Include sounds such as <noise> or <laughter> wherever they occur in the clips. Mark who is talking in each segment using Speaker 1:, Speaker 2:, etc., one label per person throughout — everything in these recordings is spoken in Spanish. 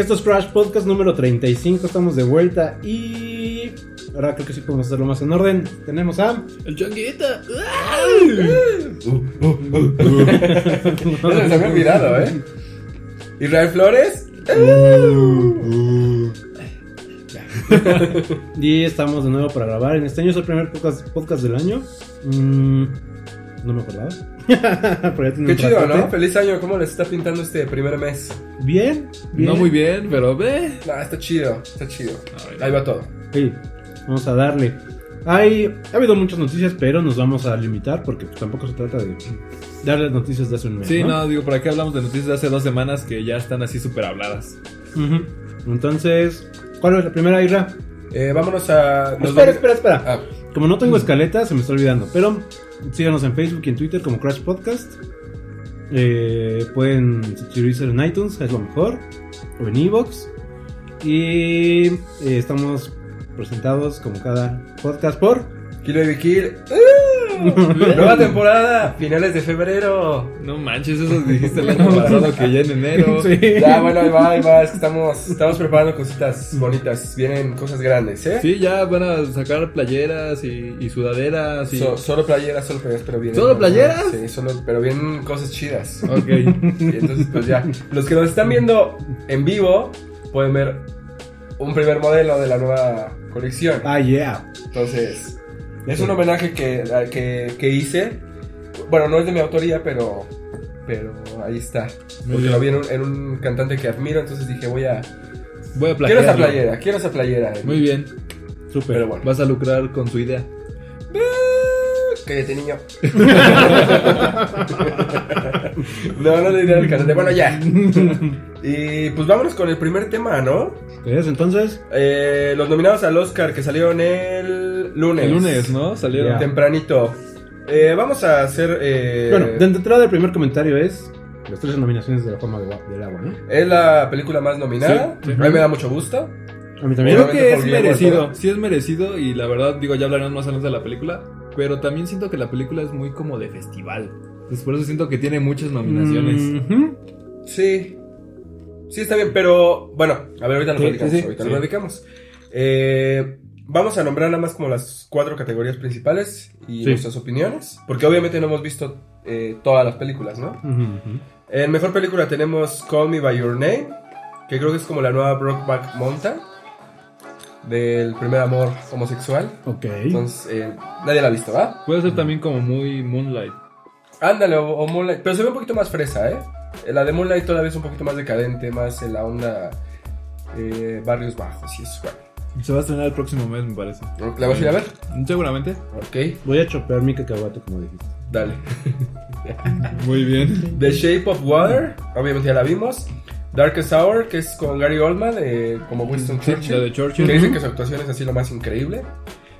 Speaker 1: Esto es Crash Podcast número 35. Estamos de vuelta y. Ahora creo que sí podemos hacerlo más en orden. Tenemos a.
Speaker 2: El changuita.
Speaker 3: No se me había olvidado, ¿eh? Israel Flores. <laughs>
Speaker 1: Y estamos de nuevo para grabar. En este año es el primer podcast, podcast del año. Mm, no me acordaba. <laughs>
Speaker 3: Qué
Speaker 1: un
Speaker 3: chido. ¿no? Feliz año. ¿Cómo les está pintando este primer mes?
Speaker 1: Bien, bien.
Speaker 2: No muy bien, pero ve.
Speaker 3: Nah, está chido, está chido.
Speaker 2: Ay,
Speaker 3: Ahí va todo.
Speaker 1: Sí, vamos a darle. Hay, ha habido muchas noticias, pero nos vamos a limitar porque pues, tampoco se trata de darles noticias de hace un mes.
Speaker 2: Sí,
Speaker 1: ¿no?
Speaker 2: no, digo, por aquí hablamos de noticias de hace dos semanas que ya están así súper habladas.
Speaker 1: Ujú. Entonces, ¿cuál es la primera, Ira?
Speaker 3: Eh, vámonos a. nos
Speaker 1: Espera,
Speaker 3: vamos-
Speaker 1: espera, espera.
Speaker 3: Ah,
Speaker 1: Como no tengo escaleta, se me está olvidando. Pero síganos en Facebook y en Twitter como Crash Podcast. Eh, pueden suscribirse en iTunes, es lo mejor. O en Evox. Y eh, estamos presentados como cada podcast por.
Speaker 3: Kill Baby Kill. Nueva temporada, finales de febrero.
Speaker 2: No manches, eso dijiste el año pasado que ya en enero. <laughs>
Speaker 1: Sí.
Speaker 3: Ya, bueno, ahí va, ahí va. Es que estamos, estamos preparando cositas bonitas. Vienen cosas grandes, ¿eh?
Speaker 2: Sí, ya van a sacar playeras y, y sudaderas y...
Speaker 3: So- solo playeras, solo playeras, pero vienen.
Speaker 2: ¿Solo playeras?
Speaker 3: Sí, solo, pero vienen cosas chidas.
Speaker 2: Ok. <laughs>
Speaker 3: Y entonces, pues ya. Los que nos están viendo en vivo pueden ver un primer modelo de la nueva colección.
Speaker 1: Ah, yeah.
Speaker 3: Entonces, es un homenaje que, que, que hice. Bueno, no es de mi autoría, pero, pero ahí está.
Speaker 2: Muy
Speaker 3: Porque
Speaker 2: bien.
Speaker 3: lo vi en un, en un cantante que admiro, entonces dije, voy a...
Speaker 2: Voy a
Speaker 3: Quiero esa
Speaker 2: plagiarlo.
Speaker 3: playera, quiero esa playera.
Speaker 2: Muy bien.
Speaker 1: Súper.
Speaker 3: Pero bueno.
Speaker 2: Vas a lucrar con su idea.
Speaker 3: Cállate, niño. <laughs> no, no le diré al cantante. Bueno, ya. Y pues vámonos con el primer tema, ¿no?
Speaker 1: ¿Ves? Entonces,
Speaker 3: Eh, los nominados al Oscar que salieron el lunes.
Speaker 2: El lunes, ¿no? Salieron.
Speaker 3: Tempranito. Eh, vamos a hacer. eh,
Speaker 1: bueno, de entrada el primer comentario es las tres nominaciones de la forma de del agua, ¿no?
Speaker 3: Es la película más nominada.
Speaker 2: Sí, sí.
Speaker 3: A mí me da mucho gusto.
Speaker 1: A mí también.
Speaker 2: Creo que es merecido, sí es merecido y la verdad, digo, ya hablaremos más adelante de la película, pero también siento que la película es muy como de festival. Entonces por eso siento que tiene muchas nominaciones.
Speaker 3: Sí. Sí, está bien, pero bueno, a ver, ahorita lo
Speaker 1: Sí,
Speaker 3: platicamos.
Speaker 1: sí, sí.
Speaker 3: ahorita
Speaker 2: Sí.
Speaker 3: lo platicamos. Eh, vamos a nombrar nada más como las cuatro categorías principales y
Speaker 1: Sí.
Speaker 3: nuestras opiniones, porque obviamente no hemos visto eh, todas las películas, ¿no? En mejor película tenemos Call Me By Your Name, que creo que es como la nueva Brokeback Mountain del primer amor homosexual.
Speaker 1: Ok.
Speaker 3: Entonces, eh, nadie la ha visto, ¿va?
Speaker 2: Puede ser también como muy Moonlight.
Speaker 3: Ándale, o, o Moonlight, pero se ve un poquito más fresa, ¿eh? La de Moonlight todavía es un poquito más decadente, más en la onda eh, barrios bajos y eso. Bueno,
Speaker 2: Se va a estrenar el próximo mes, me parece.
Speaker 3: ¿La vas a ir a ver?
Speaker 2: Seguramente.
Speaker 3: Ok,
Speaker 1: Voy a chopear mi cacahuate, como dijiste.
Speaker 3: dale. <laughs>
Speaker 2: Muy bien.
Speaker 3: The Shape of Water, obviamente ya la vimos. Darkest Hour, que es con Gary Oldman, de, como Winston Churchill.
Speaker 2: la de Churchill.
Speaker 3: Que dicen que su actuación es así lo más increíble.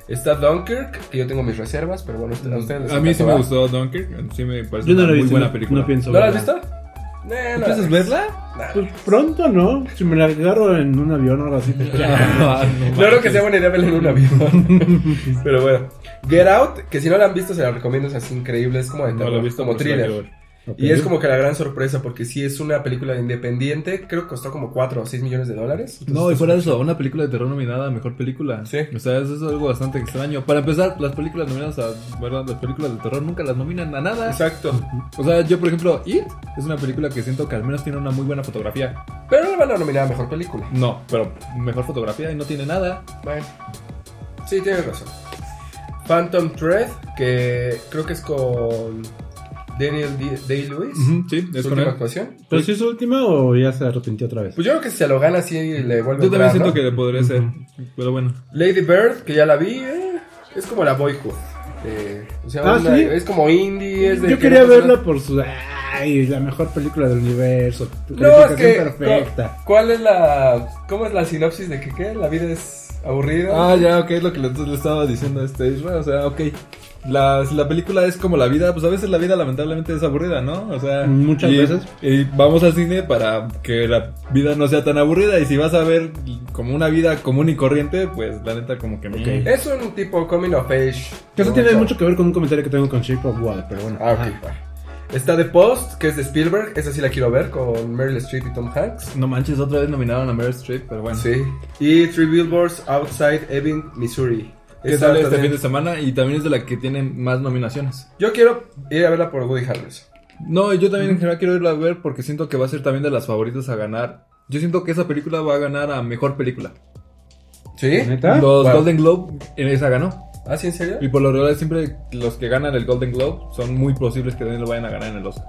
Speaker 3: Está Dunkirk, que yo tengo mis reservas, pero bueno, a ustedes les
Speaker 2: A mí sí me gustó Dunkirk. Sí me parece
Speaker 1: Yo no
Speaker 2: una muy
Speaker 1: visto.
Speaker 2: buena
Speaker 1: no-
Speaker 2: película.
Speaker 1: No pienso
Speaker 3: ¿No la has visto? Eh, no la
Speaker 2: ¿Piensas verla?
Speaker 1: Pues pronto, ¿no? Si me la agarro en un avión o algo así.
Speaker 3: No creo que sea buena idea verla en un avión. <laughs> Pero bueno. Get Out, que si no la han visto se la recomiendo, es así increíble. Es como de
Speaker 2: No
Speaker 3: terror,
Speaker 2: lo he visto
Speaker 3: como thriller. Y es como que la gran sorpresa, porque sí es una película independiente. Creo que costó como 4 o 6 millones de dólares. Entonces,
Speaker 2: No, y fuera de eso, una película de terror nominada a mejor película.
Speaker 3: Sí.
Speaker 2: O sea, eso es algo bastante extraño. Para empezar, las películas nominadas a, ¿verdad? Las películas de terror nunca las nominan a nada.
Speaker 3: Exacto.
Speaker 2: O sea, yo, por ejemplo, It es una película que siento que al menos tiene una muy buena fotografía.
Speaker 3: Pero no la van a nominar a mejor película.
Speaker 2: No, pero mejor fotografía y no tiene nada.
Speaker 3: Bueno. Sí, tienes razón. Phantom Thread, que creo que es con Daniel Day-Lewis.
Speaker 2: Sí, es
Speaker 3: su
Speaker 2: con
Speaker 3: última
Speaker 2: él.
Speaker 3: actuación.
Speaker 1: ¿Pero si es su última o ya se arrepintió otra vez?
Speaker 3: Pues yo creo que si se lo gana, sí le vuelve a
Speaker 2: Yo también
Speaker 3: entrar,
Speaker 2: siento
Speaker 3: ¿no?
Speaker 2: que le podría ser. Pero bueno.
Speaker 3: Lady Bird, que ya la vi, eh, es como la Boyhood. Eh, o sea,
Speaker 1: Ah,
Speaker 3: una-
Speaker 1: ¿sí?
Speaker 3: es como indie. Es de
Speaker 1: Yo
Speaker 3: que
Speaker 1: quería verla por su. ¡Ay! La mejor película del universo. Tu
Speaker 3: No, es que.
Speaker 1: perfecta.
Speaker 3: cu- ¿Cuál es la. ¿Cómo es la sinopsis de que qué? La vida es aburrida.
Speaker 2: Ah, ya, ok, es lo que le, le estaba diciendo a este Israel. O sea, ok. La, si la película es como la vida, pues a veces la vida lamentablemente es aburrida, ¿no? O sea,
Speaker 1: Muchas
Speaker 2: y-
Speaker 1: veces.
Speaker 2: Y vamos al cine para que la vida no sea tan aburrida. Y si vas a ver como una vida común y corriente, pues la neta, como que me.
Speaker 1: Ok.
Speaker 3: Es un tipo coming of age.
Speaker 1: Que eso
Speaker 3: ¿no?
Speaker 1: tiene mucho que ver con un comentario que tengo con Shape of Water, pero bueno.
Speaker 3: Ah. Está The Post, que es de Spielberg. Esa sí la quiero ver con Meryl Streep y Tom Hanks.
Speaker 2: No manches, otra vez nominaron a Meryl Streep, pero bueno.
Speaker 3: Sí. Y Three Billboards Outside Ebbing, Missouri.
Speaker 2: Que sale este fin de semana y también es de la que tiene más nominaciones.
Speaker 3: Yo quiero ir a verla por Woody Harrelson.
Speaker 2: No, yo también en general quiero irla a ver porque siento que va a ser también de las favoritas a ganar. Yo siento que esa película va a ganar a mejor película.
Speaker 3: ¿Sí?
Speaker 1: ¿Neta?
Speaker 2: Los
Speaker 3: Wow.
Speaker 2: Golden Globe en esa ganó.
Speaker 3: ¿Ah, sí, en serio?
Speaker 2: Y por lo regular siempre los que ganan el Golden Globe son muy posibles que también lo vayan a ganar en el Oscar.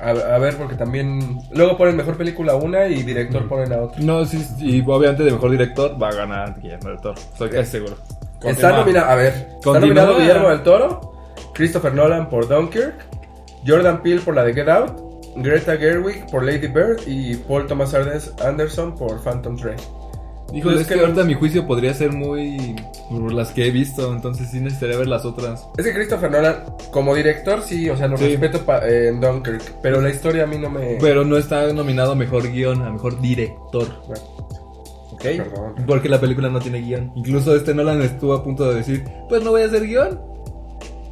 Speaker 3: A, a ver, porque también. Luego ponen mejor película una y director ponen a otra.
Speaker 2: No, sí, y obviamente de mejor director va a ganar Guillermo del Toro. Estoy casi seguro.
Speaker 3: Está nominado, a ver, está nominado Guillermo del Toro, Christopher Nolan por Dunkirk, Jordan Peele por la de Get Out, Greta Gerwig por Lady Bird y Paul Thomas Anderson por Phantom Thread.
Speaker 2: Híjole,
Speaker 3: Pues
Speaker 2: es que
Speaker 3: que-
Speaker 2: ahorita mi juicio podría ser muy por las que he visto, entonces sí necesitaría ver las otras.
Speaker 3: Es que Christopher Nolan, como director, sí, o sea, lo
Speaker 2: Sí.
Speaker 3: respeto eh, en Dunkirk, pero la historia a mí no me...
Speaker 2: Pero no está nominado mejor guion, a mejor director.
Speaker 3: Bueno,
Speaker 2: Porque la película no tiene guion. Incluso este Nolan estuvo a punto de decir, pues no voy a hacer guion.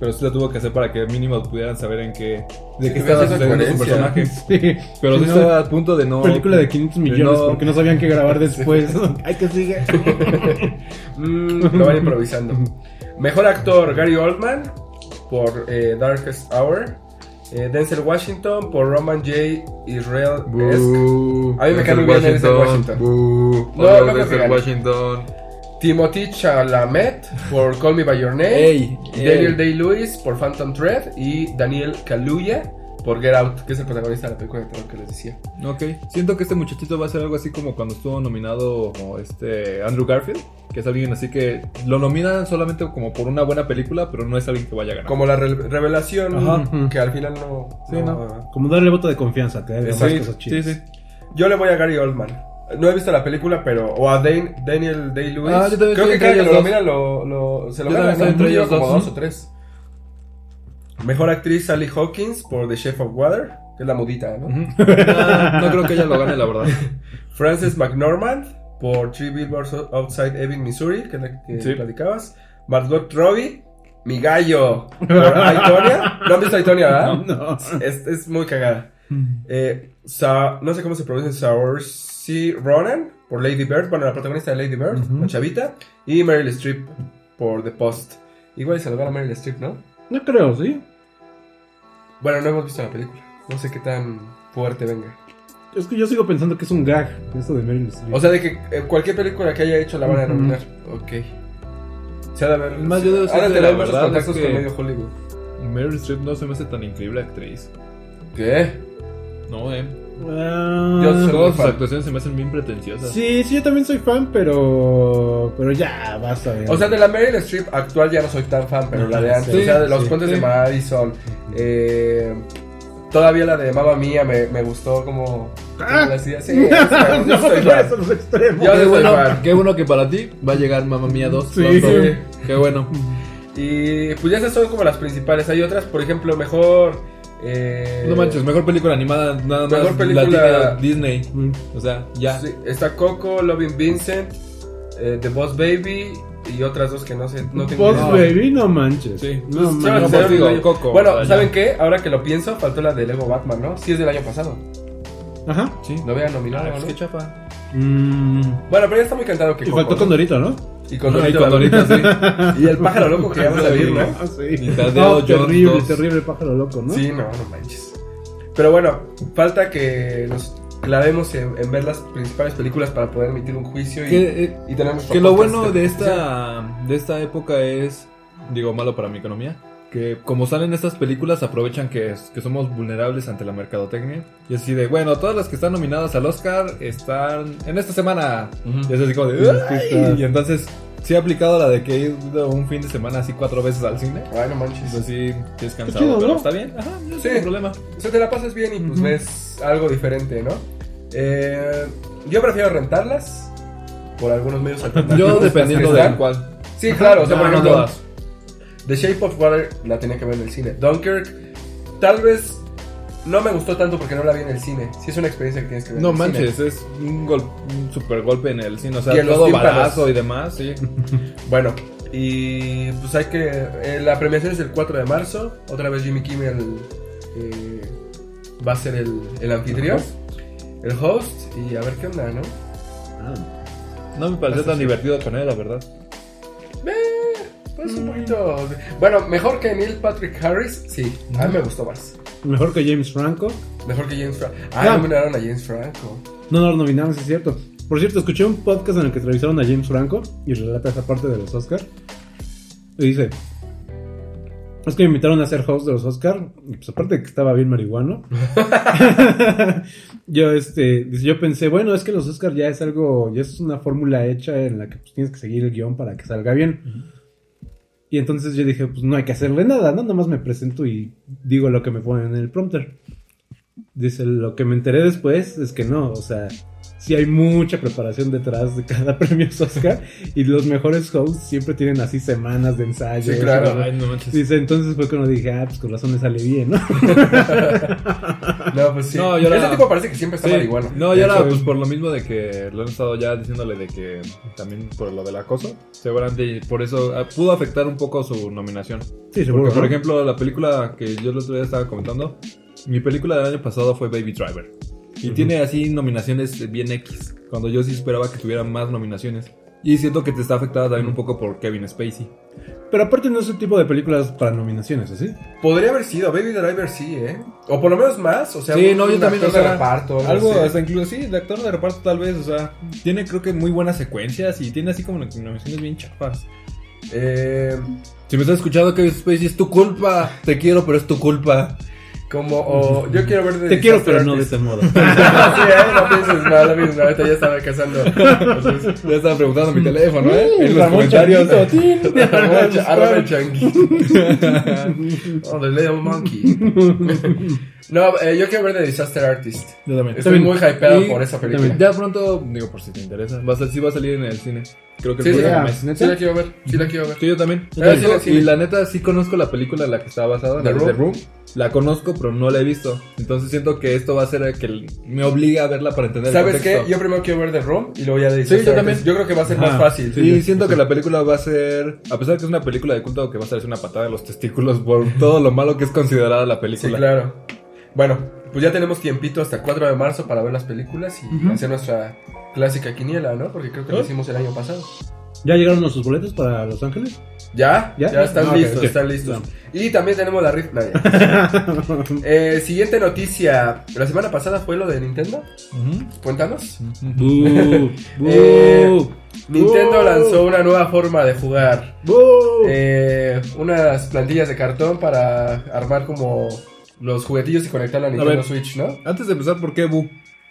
Speaker 2: Pero sí lo tuvo que hacer para que mínimo pudieran saber en qué, de
Speaker 3: Sí,
Speaker 2: qué estaba sucediendo su personaje. <laughs>
Speaker 1: Sí.
Speaker 2: Pero sí
Speaker 1: no,
Speaker 2: estaba a punto de no.
Speaker 1: Película de 500 millones
Speaker 2: no-
Speaker 1: porque no sabían qué grabar después. <laughs> <laughs> Ay, que sigue.
Speaker 3: Mm, lo van improvisando. Mejor actor Gary Oldman por eh, Darkest Hour. Eh, Denzel Washington por Roman J. Israel
Speaker 2: Boo.
Speaker 3: A mí me cae muy bien Denzel Washington.
Speaker 2: Boo.
Speaker 3: No, no
Speaker 2: Denzel. Washington.
Speaker 3: Timothy Chalamet por Call Me By Your Name. Daniel. Day-Lewis por Phantom Thread. Y Daniel Kaluuya por Get Out, que es el protagonista de la película de terror que les decía.
Speaker 2: Ok, siento que este muchachito va a ser algo así como cuando estuvo nominado como este Andrew Garfield, que es alguien así que lo nominan solamente como por una buena película, pero no es alguien que vaya a ganar.
Speaker 3: Como la re- revelación
Speaker 2: Ajá.
Speaker 3: que al final no...
Speaker 2: Sí, no.
Speaker 1: Como darle voto de confianza, que haga
Speaker 3: Sí,
Speaker 1: cosas
Speaker 2: sí,
Speaker 1: chidas.
Speaker 2: sí.
Speaker 3: Yo le voy a Gary Oldman. No he visto la película, pero. O a Dan- Daniel Day-Lewis.
Speaker 2: Ah,
Speaker 3: Creo que cada que lo
Speaker 2: dos.
Speaker 3: nominan lo, lo- se lo
Speaker 2: Yo
Speaker 3: ¿no?
Speaker 2: entre ellos
Speaker 3: como
Speaker 2: dos.
Speaker 3: dos o tres. Mejor actriz Sally Hawkins por The Chef of Water, que es la mudita, ¿no? <laughs>
Speaker 2: No creo que ella lo gane, la verdad. <laughs>
Speaker 3: Frances McNormand por Three Billboards Outside Ebbing, Missouri, que es la que
Speaker 2: Sí.
Speaker 3: platicabas. Margot Robbie, mi gallo, por <laughs> Aitonia. ¿No han visto Aitonia, verdad?
Speaker 1: No.
Speaker 3: Es, es muy cagada. Eh, Sa- no sé cómo se pronuncia, Saoirse Ronan por Lady Bird, bueno, la protagonista de Lady Bird,
Speaker 1: Ujú.
Speaker 3: la chavita, y Meryl Streep por The Post. Igual se lo gana Meryl Streep, ¿no?
Speaker 1: No creo, ¿sí?
Speaker 3: Bueno, no hemos visto la película. No sé qué tan fuerte venga.
Speaker 1: Es que yo sigo pensando que es un gag esto de Meryl Streep.
Speaker 3: O sea, de que eh, cualquier película que haya hecho la van a nominar. Ok. Se ha de haber.
Speaker 2: Más, yo debo
Speaker 3: ha de
Speaker 2: decirte,
Speaker 3: tener
Speaker 2: la
Speaker 3: muchos
Speaker 2: verdad
Speaker 3: contactos
Speaker 2: es
Speaker 3: con medio Hollywood.
Speaker 2: Meryl Streep no se me hace tan increíble actriz.
Speaker 3: ¿Qué?
Speaker 2: No, eh.
Speaker 1: Ah,
Speaker 3: Yo
Speaker 2: Todas sus
Speaker 3: fan.
Speaker 2: actuaciones se me hacen bien pretenciosas.
Speaker 1: Sí, sí, yo también soy fan, pero. Pero ya, basta. de-
Speaker 3: O sea, de la Meryl Streep actual ya no soy tan fan, pero la de antes.
Speaker 1: Sí,
Speaker 3: o sea, de los
Speaker 1: sí,
Speaker 3: puentes
Speaker 2: sí.
Speaker 3: de Madison. eh, todavía la de Mamma Mía me, me gustó como.
Speaker 1: Ah.
Speaker 3: Sí, <laughs>
Speaker 1: no,
Speaker 3: soy
Speaker 1: no,
Speaker 3: fan.
Speaker 1: eso.
Speaker 3: Yo
Speaker 2: Qué
Speaker 3: soy
Speaker 2: bueno,
Speaker 3: fan.
Speaker 2: qué bueno que para ti va a llegar Mamma Mía 2
Speaker 1: Sí.
Speaker 2: pronto.
Speaker 3: Sí.
Speaker 2: Qué bueno.
Speaker 3: Y pues ya esas son como las principales. Hay otras, por ejemplo, mejor. Eh,
Speaker 2: No manches, mejor película animada, nada más.
Speaker 3: Mejor película-
Speaker 2: latina Disney.
Speaker 1: Mm.
Speaker 2: O sea, ya.
Speaker 3: sí, está Coco, Loving Vincent, eh, The Boss Baby y otras dos que no sé. No tengo
Speaker 1: Boss
Speaker 3: idea.
Speaker 1: Baby, no manches.
Speaker 2: Sí.
Speaker 1: No
Speaker 2: no, digo, Coco,
Speaker 3: Bueno, ¿saben qué? Ahora que lo pienso, faltó la de Lego Batman, ¿no? Sí, es del año pasado.
Speaker 1: Ajá.
Speaker 2: Sí.
Speaker 3: Lo habían nominado,
Speaker 2: Ah,
Speaker 3: ¿no?
Speaker 2: qué chafa.
Speaker 1: Mm,
Speaker 3: Bueno, pero ya está muy cantado que
Speaker 1: y
Speaker 3: Coco,
Speaker 1: faltó
Speaker 3: ¿no?
Speaker 1: Con Dorito, ¿no?
Speaker 3: Y con Dorito.
Speaker 2: sí. <laughs>
Speaker 3: Y el pájaro loco que ya va a salir, ¿no?
Speaker 1: Ah, sí.
Speaker 2: Y
Speaker 1: No, terrible,
Speaker 2: dos.
Speaker 1: terrible pájaro loco, ¿no?
Speaker 3: Sí, no, no manches. Pero bueno, falta que nos clavemos en, en ver las principales películas para poder emitir un juicio y,
Speaker 2: Que, eh,
Speaker 3: y nuestro
Speaker 2: que lo bueno de esta, de esta época es, digo, malo para mi economía, que como salen estas películas aprovechan que, es- que somos vulnerables ante la mercadotecnia. Y así de, bueno, todas las que están nominadas al Oscar están en esta semana. Y es así como de. Y entonces, sí he aplicado la de que he ido un fin de semana así cuatro veces al cine.
Speaker 3: Ay, no manches.
Speaker 2: Entonces sí, sí es cansado,
Speaker 1: chido,
Speaker 2: pero
Speaker 1: ¿no?
Speaker 2: está bien. Ajá, no
Speaker 3: Sí.
Speaker 2: tengo problema.
Speaker 3: O sea, te la pasas bien y pues ves algo diferente, ¿no? Eh, yo prefiero rentarlas por algunos medios <laughs> alternativos.
Speaker 2: Yo dependiendo
Speaker 3: están.
Speaker 2: de cuál.
Speaker 3: Sí, claro, o sea,
Speaker 2: No,
Speaker 3: por ejemplo. The Shape of Water la tenía que ver en el cine. Dunkirk, tal vez no me gustó tanto porque no la vi en el cine. Sí es una experiencia que tienes que ver
Speaker 2: No
Speaker 3: en el cine.
Speaker 2: manches, es un, gol, un super golpe en el cine, o
Speaker 3: Y
Speaker 2: sea,
Speaker 3: los
Speaker 2: todo balazo y demás, sí. <laughs>
Speaker 3: Bueno, y pues hay que... eh, la premiación es el 4 de marzo. Otra vez Jimmy Kimmel eh, va a ser el, el anfitrión, el host, y a ver qué onda, ¿no?
Speaker 1: Ah,
Speaker 2: No me pareció tan divertido con él, la verdad.
Speaker 3: Pues un poquito. Bueno, mejor que Neil Patrick Harris, sí, a mí me gustó más.
Speaker 1: Mejor que James Franco.
Speaker 3: Mejor que James Franco. Ah, nominaron a James Franco.
Speaker 1: No, no lo nominaron, sí es cierto. Por cierto, escuché un podcast en el que entrevistaron a James Franco y relata esa parte de los Oscar. Y dice: Es que me invitaron a ser host de los Oscar. Y pues aparte de que estaba bien marihuano. <laughs> <laughs> yo, este, dice, yo pensé, bueno, es que los Oscar ya es algo, ya es una fórmula hecha en la que pues, tienes que seguir el guion para que salga bien. Y entonces yo dije, pues no hay que hacerle nada, ¿no? Nada más me presento y digo lo que me ponen en el prompter. Dice, lo que me enteré después es que no, o sea, sí hay mucha preparación detrás de cada <laughs> premio Oscar y los mejores hosts siempre tienen así semanas de ensayo.
Speaker 3: Sí, claro.
Speaker 1: ¿no?
Speaker 2: Ay, no manches.
Speaker 1: Dice, entonces fue cuando dije, ah, pues con razón me sale bien, ¿no? <laughs>
Speaker 3: No, pues sí.
Speaker 2: No, yo
Speaker 3: Ese
Speaker 2: la-
Speaker 3: tipo parece que siempre está
Speaker 2: Sí.
Speaker 3: marihuano.
Speaker 2: No, y ahora,
Speaker 1: Eso
Speaker 2: pues
Speaker 1: es.
Speaker 2: por lo mismo de que lo han estado ya diciéndole de que también por lo del acoso, seguramente por eso ah, pudo afectar un poco su nominación.
Speaker 1: Sí, seguro.
Speaker 2: Porque, por
Speaker 1: ¿no?
Speaker 2: ejemplo, la película que yo el otro día estaba comentando, mi película del año pasado fue Baby Driver. Y
Speaker 1: Ujú.
Speaker 2: tiene así nominaciones bien X, cuando yo sí esperaba que tuviera más nominaciones. Y siento que te está afectada también un poco por Kevin Spacey.
Speaker 1: Pero aparte no es el tipo de películas para nominaciones, ¿así?
Speaker 3: Podría haber sido, Baby Driver sí, ¿eh? O por lo menos más, o sea,
Speaker 2: sí,
Speaker 3: un-
Speaker 2: no, yo también,
Speaker 3: actor
Speaker 2: o sea,
Speaker 3: de reparto, algo
Speaker 2: hasta incluso, sí, de actor de reparto tal vez, o sea, tiene creo que muy buenas secuencias y tiene así como nominaciones bien chafas.
Speaker 3: Eh,
Speaker 2: Si me estás escuchando Kevin Spacey, es tu culpa, te quiero, pero es tu culpa.
Speaker 3: Como, o yo quiero ver de
Speaker 1: Te quiero, pero no de este modo. <laughs>
Speaker 3: sí, ¿eh? No pienses mal, no pienses mal, ahorita ya estaba casando.
Speaker 2: Ya estaba preguntando mi teléfono, ¿eh? En los
Speaker 1: Ramón
Speaker 2: comentarios.
Speaker 3: Arroba changuito. <laughs> Oh, the little monkey. <laughs> No, eh, yo quiero ver The Disaster Artist.
Speaker 2: Yo también.
Speaker 3: Estoy muy hypeado
Speaker 2: Y
Speaker 3: por esa película.
Speaker 1: también.
Speaker 2: Ya pronto, digo, por si te interesa, va a, sí va a salir en el cine. Creo que
Speaker 3: Sí,
Speaker 2: el
Speaker 3: sí,
Speaker 2: próximo mes.
Speaker 1: ¿neta?
Speaker 3: Sí la quiero ver, sí la quiero ver.
Speaker 2: Sí, yo también.
Speaker 3: Yo también.
Speaker 2: Digo,
Speaker 3: Sí, sí, sí.
Speaker 2: y la neta, sí conozco la película en la que está basada,
Speaker 3: The
Speaker 2: la de
Speaker 3: Room.
Speaker 2: The Room. La conozco, pero no la he visto. Entonces siento que esto va a ser que me obliga a verla para entender el
Speaker 3: ¿Sabes qué? Yo primero quiero ver The Room y luego ya The Disaster
Speaker 2: Sí, yo también.
Speaker 3: Artist. Yo creo que va a ser
Speaker 1: Ajá.
Speaker 3: más fácil.
Speaker 1: Sí,
Speaker 2: y
Speaker 1: sí,
Speaker 2: siento
Speaker 1: sí.
Speaker 2: que la película va a ser, a pesar de que es una película de culto, que va a ser una patada de los testículos por todo lo malo que es considerada la
Speaker 3: Sí,
Speaker 2: película.
Speaker 3: claro. Bueno, pues ya tenemos tiempito hasta el 4 de marzo para ver las películas y hacer nuestra clásica quiniela, ¿no? Porque creo que lo
Speaker 1: ¿Ah?
Speaker 3: hicimos el año pasado.
Speaker 1: ¿Ya llegaron nuestros boletos para Los Ángeles?
Speaker 3: ¿Ya?
Speaker 1: ¿Ya?
Speaker 3: Ya, están
Speaker 1: Ah,
Speaker 3: listos, están listos. Y también tenemos la rift. <laughs> Eh, siguiente noticia. La semana pasada fue lo de Nintendo. Cuéntanos.
Speaker 1: Bú,
Speaker 3: Eh, Nintendo
Speaker 1: Uh.
Speaker 3: lanzó una nueva forma de jugar. Eh, unas plantillas de cartón para armar como los juguetillos y conectar la Nintendo
Speaker 2: ver.
Speaker 3: Switch, ¿no?
Speaker 2: Antes de empezar, ¿por qué Bu?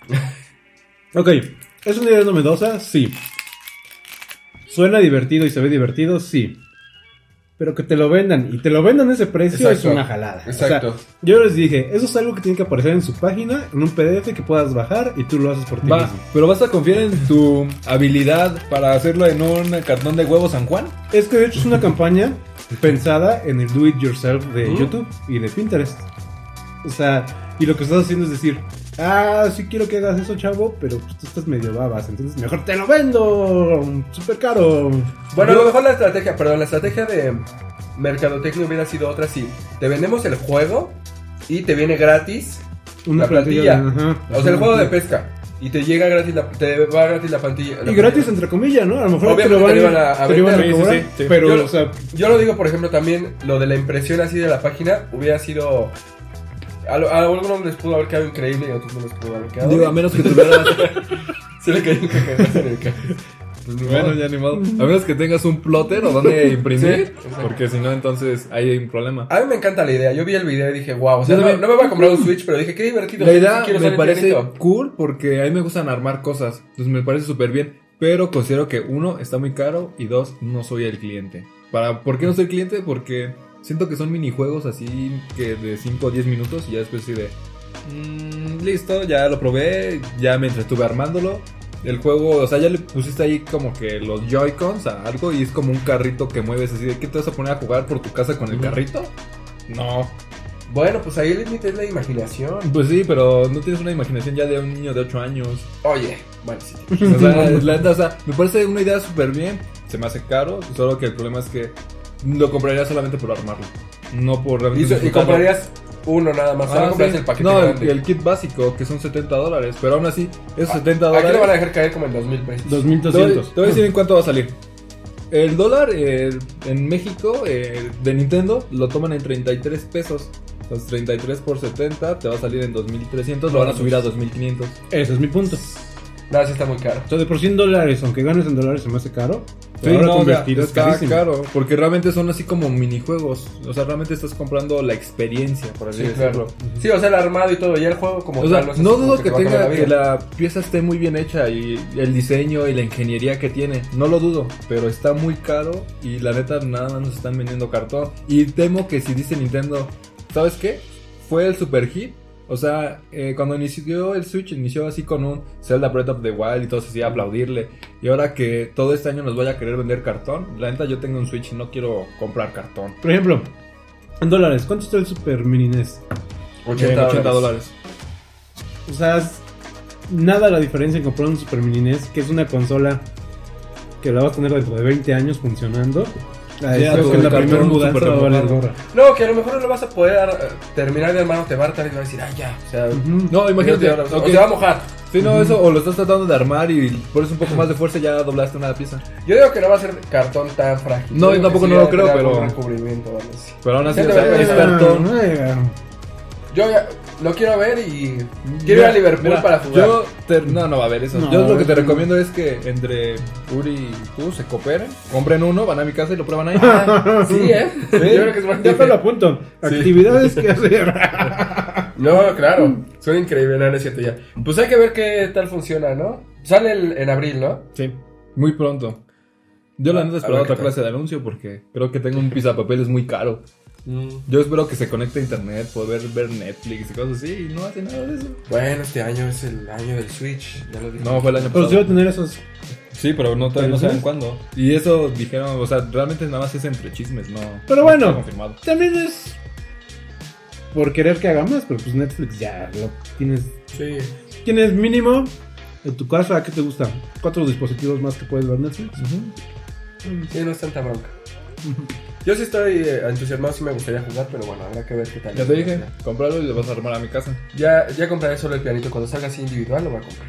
Speaker 2: <laughs>
Speaker 1: Ok, ¿es una idea novedosa? Sí. ¿Suena divertido y se ve divertido? Sí. Pero que te lo vendan y te lo vendan a ese precio
Speaker 3: Exacto.
Speaker 1: es una jalada.
Speaker 3: Exacto.
Speaker 1: O sea, yo les dije, eso es algo que tiene que aparecer en su página, en un PDF que puedas bajar y tú lo haces por ti
Speaker 2: Va,
Speaker 1: mismo.
Speaker 2: pero vas a confiar en tu habilidad para hacerlo en un cartón de huevo San Juan.
Speaker 1: Es que de hecho es una campaña pensada en el do it yourself de
Speaker 3: ¿Mm?
Speaker 1: YouTube y de Pinterest. O sea, y lo que estás haciendo es decir, ah, sí quiero que hagas eso, chavo, pero pues, tú estás medio babas, entonces mejor te lo vendo, súper caro.
Speaker 3: Bueno, a lo mejor la estrategia, perdón, la estrategia de mercadotecnia hubiera sido otra si te vendemos el juego y te viene gratis
Speaker 1: Una
Speaker 3: la plantilla.
Speaker 1: plantilla, ajá.
Speaker 3: o sea, el juego de pesca y te llega gratis la, te va gratis la plantilla. la
Speaker 1: Y gratis
Speaker 3: plantilla.
Speaker 1: entre comillas, ¿no? A lo mejor
Speaker 3: Obviamente
Speaker 1: te lo van,
Speaker 3: te lo iban a- a
Speaker 1: te lo iban a cobrar,
Speaker 2: Sí, sí, sí.
Speaker 1: pero,
Speaker 3: Yo-
Speaker 1: o sea,
Speaker 3: Yo lo digo, por ejemplo, también lo de la impresión así de la página hubiera sido a, lo- a algunos les pudo haber quedado increíble y a otros no les pudo haber quedado.
Speaker 2: Digo, a menos que tuvieras. <laughs>
Speaker 3: Se le cayó un cacahuete en el Pues ni
Speaker 2: bueno,
Speaker 3: modo.
Speaker 2: ya ni modo. A menos que tengas un plotter o donde imprimir.
Speaker 3: Sí,
Speaker 2: porque si no, entonces hay un problema.
Speaker 3: A mí me encanta la idea. Yo vi el video y dije, wow. O sea, no,
Speaker 2: también.
Speaker 3: no me voy a comprar un Switch, pero dije, qué divertido.
Speaker 2: La idea
Speaker 3: sí
Speaker 2: me parece cool porque a mí me gustan armar cosas. Entonces me parece súper bien. Pero considero que uno, está muy caro y dos, no soy el cliente. Para, ¿Por qué no soy cliente? Porque siento que son minijuegos así que de 5 o 10 minutos y ya después así de... "Mm, listo, ya lo probé, ya me entretuve armándolo. El juego, o sea, ya le pusiste ahí como que los Joy-Cons a algo y es como un carrito que mueves así de ¿qué te vas a poner a jugar por tu casa con el carrito? No.
Speaker 3: Bueno, pues ahí el límite es la imaginación.
Speaker 2: Pues sí, pero no tienes una imaginación ya de un niño de 8 años.
Speaker 3: Oye, bueno, sí.
Speaker 2: O sea, <laughs> la neta, o sea, me parece una idea súper bien. Se me hace caro, solo que el problema es que lo compraría solamente por armarlo. No por
Speaker 3: ¿Y,
Speaker 2: realmente
Speaker 3: y
Speaker 2: disfrutarlo.
Speaker 3: comprarías uno nada más. Solo
Speaker 2: Ah, sí.
Speaker 3: el paquete
Speaker 2: no, el, el kit básico, que son 70 dólares. Pero aún así, esos 70
Speaker 3: Aquí lo van a
Speaker 2: dólares.
Speaker 3: dejar caer como en 2000 pesos.
Speaker 2: Te voy,
Speaker 1: 2200.
Speaker 2: te voy a decir en cuánto va a salir. El dólar eh, en México eh, de Nintendo lo toman en 33 pesos. Entonces 33 por 70 te va a salir en 2300, lo van a subir a 2500.
Speaker 1: Ese es mi punto.
Speaker 3: Nada, sí está muy caro.
Speaker 1: O sea, de por 100 dólares, aunque ganes en dólares, se me hace caro.
Speaker 2: Sí,
Speaker 1: ahora
Speaker 2: no, o sea,
Speaker 1: convertido es
Speaker 2: está caro, porque realmente son así como minijuegos. O sea, realmente estás comprando la experiencia, por así
Speaker 3: Sí,
Speaker 2: decirlo.
Speaker 3: claro. Sí, o sea, el armado y todo. Y el juego como
Speaker 2: O sea,
Speaker 3: tal,
Speaker 2: no dudo que tenga que la pieza esté muy bien hecha y el diseño y la ingeniería que tiene. No lo dudo, pero está muy caro y la neta nada más nos están vendiendo cartón. Y temo que si dice Nintendo, ¿sabes qué? Fue el super hit. O sea, eh, cuando inició el Switch, inició así con un Zelda Breath of the Wild y todo se hacía aplaudirle. Y ahora que todo este año nos vaya a querer vender cartón, la neta yo tengo un Switch y no quiero comprar cartón.
Speaker 1: Por ejemplo, en dólares, ¿cuánto está el Super Mini NES?
Speaker 3: 80,
Speaker 2: 80
Speaker 3: dólares.
Speaker 2: dólares.
Speaker 1: O sea, es nada la diferencia en comprar un Super Mini NES, que es una consola que la vas a tener dentro de 20 años funcionando. Ah,
Speaker 2: Ya,
Speaker 1: creo que la primera mudanza va a valer gorra.
Speaker 3: No, que a lo mejor no lo vas a poder eh, terminar de armar o te va a y te va a decir, ah, ya. O sea.
Speaker 2: No, imagínate.
Speaker 3: o te- o
Speaker 2: ok.
Speaker 3: te va a mojar.
Speaker 2: Sí, no, eso, o lo estás tratando de armar y pones un poco más de fuerza y ya doblaste una pieza.
Speaker 3: Yo digo que no va a ser cartón tan frágil.
Speaker 2: No, yo tampoco no lo creo, pero-
Speaker 3: recubrimiento o.
Speaker 2: Pero aún así,
Speaker 3: Sí,
Speaker 2: o sea, es cartón.
Speaker 1: eh,
Speaker 3: Yo ya lo quiero ver y quiero ir a Liverpool
Speaker 2: Mira,
Speaker 3: para jugar.
Speaker 2: Yo te- no, no va a haber eso.
Speaker 1: No,
Speaker 2: yo lo que te recomiendo es que entre Uri y tú se cooperen, compren uno, van a mi casa y lo prueban ahí. <laughs>
Speaker 3: Sí, ¿eh? Yo creo que es
Speaker 1: Ya me lo apunto.
Speaker 2: Sí.
Speaker 1: Actividades que hacer. <laughs>
Speaker 3: No, claro. Suena increíble, no, no es cierto ya. Pues hay que ver qué tal funciona, ¿no? Sale el- en abril, ¿no?
Speaker 2: sí, muy pronto. Yo la neta
Speaker 3: A
Speaker 2: esperaba otra clase de anuncio porque creo que tengo un pizapapeles muy caro. Yo espero que se conecte a internet, poder ver Netflix y cosas así y no hace nada de eso.
Speaker 3: Bueno, este año es el año del Switch, ya lo dije.
Speaker 2: No, fue el año
Speaker 1: Pero sí va
Speaker 2: pasado.
Speaker 1: a tener esos.
Speaker 2: Sí, pero no, todavía no
Speaker 1: ¿Pero
Speaker 2: saben cuándo. Y eso dijeron, o sea, realmente nada más es entre chismes, no.
Speaker 1: Pero
Speaker 2: no
Speaker 1: bueno.
Speaker 2: confirmado.
Speaker 1: También es por querer que haga más, pero pues Netflix ya lo tienes.
Speaker 3: Sí.
Speaker 1: Tienes mínimo. En tu casa, ¿qué te gusta? ¿Cuatro dispositivos más que puedes ver Netflix?
Speaker 3: Sí, no es tanta bronca. <laughs> Yo sí estoy eh, entusiasmado, sí me gustaría jugar, pero bueno, habrá que ver qué tal.
Speaker 2: Ya te dije, comprarlo y lo vas a armar a mi casa.
Speaker 3: Ya, ya compraré solo el pianito. Cuando salga así individual, lo voy a comprar.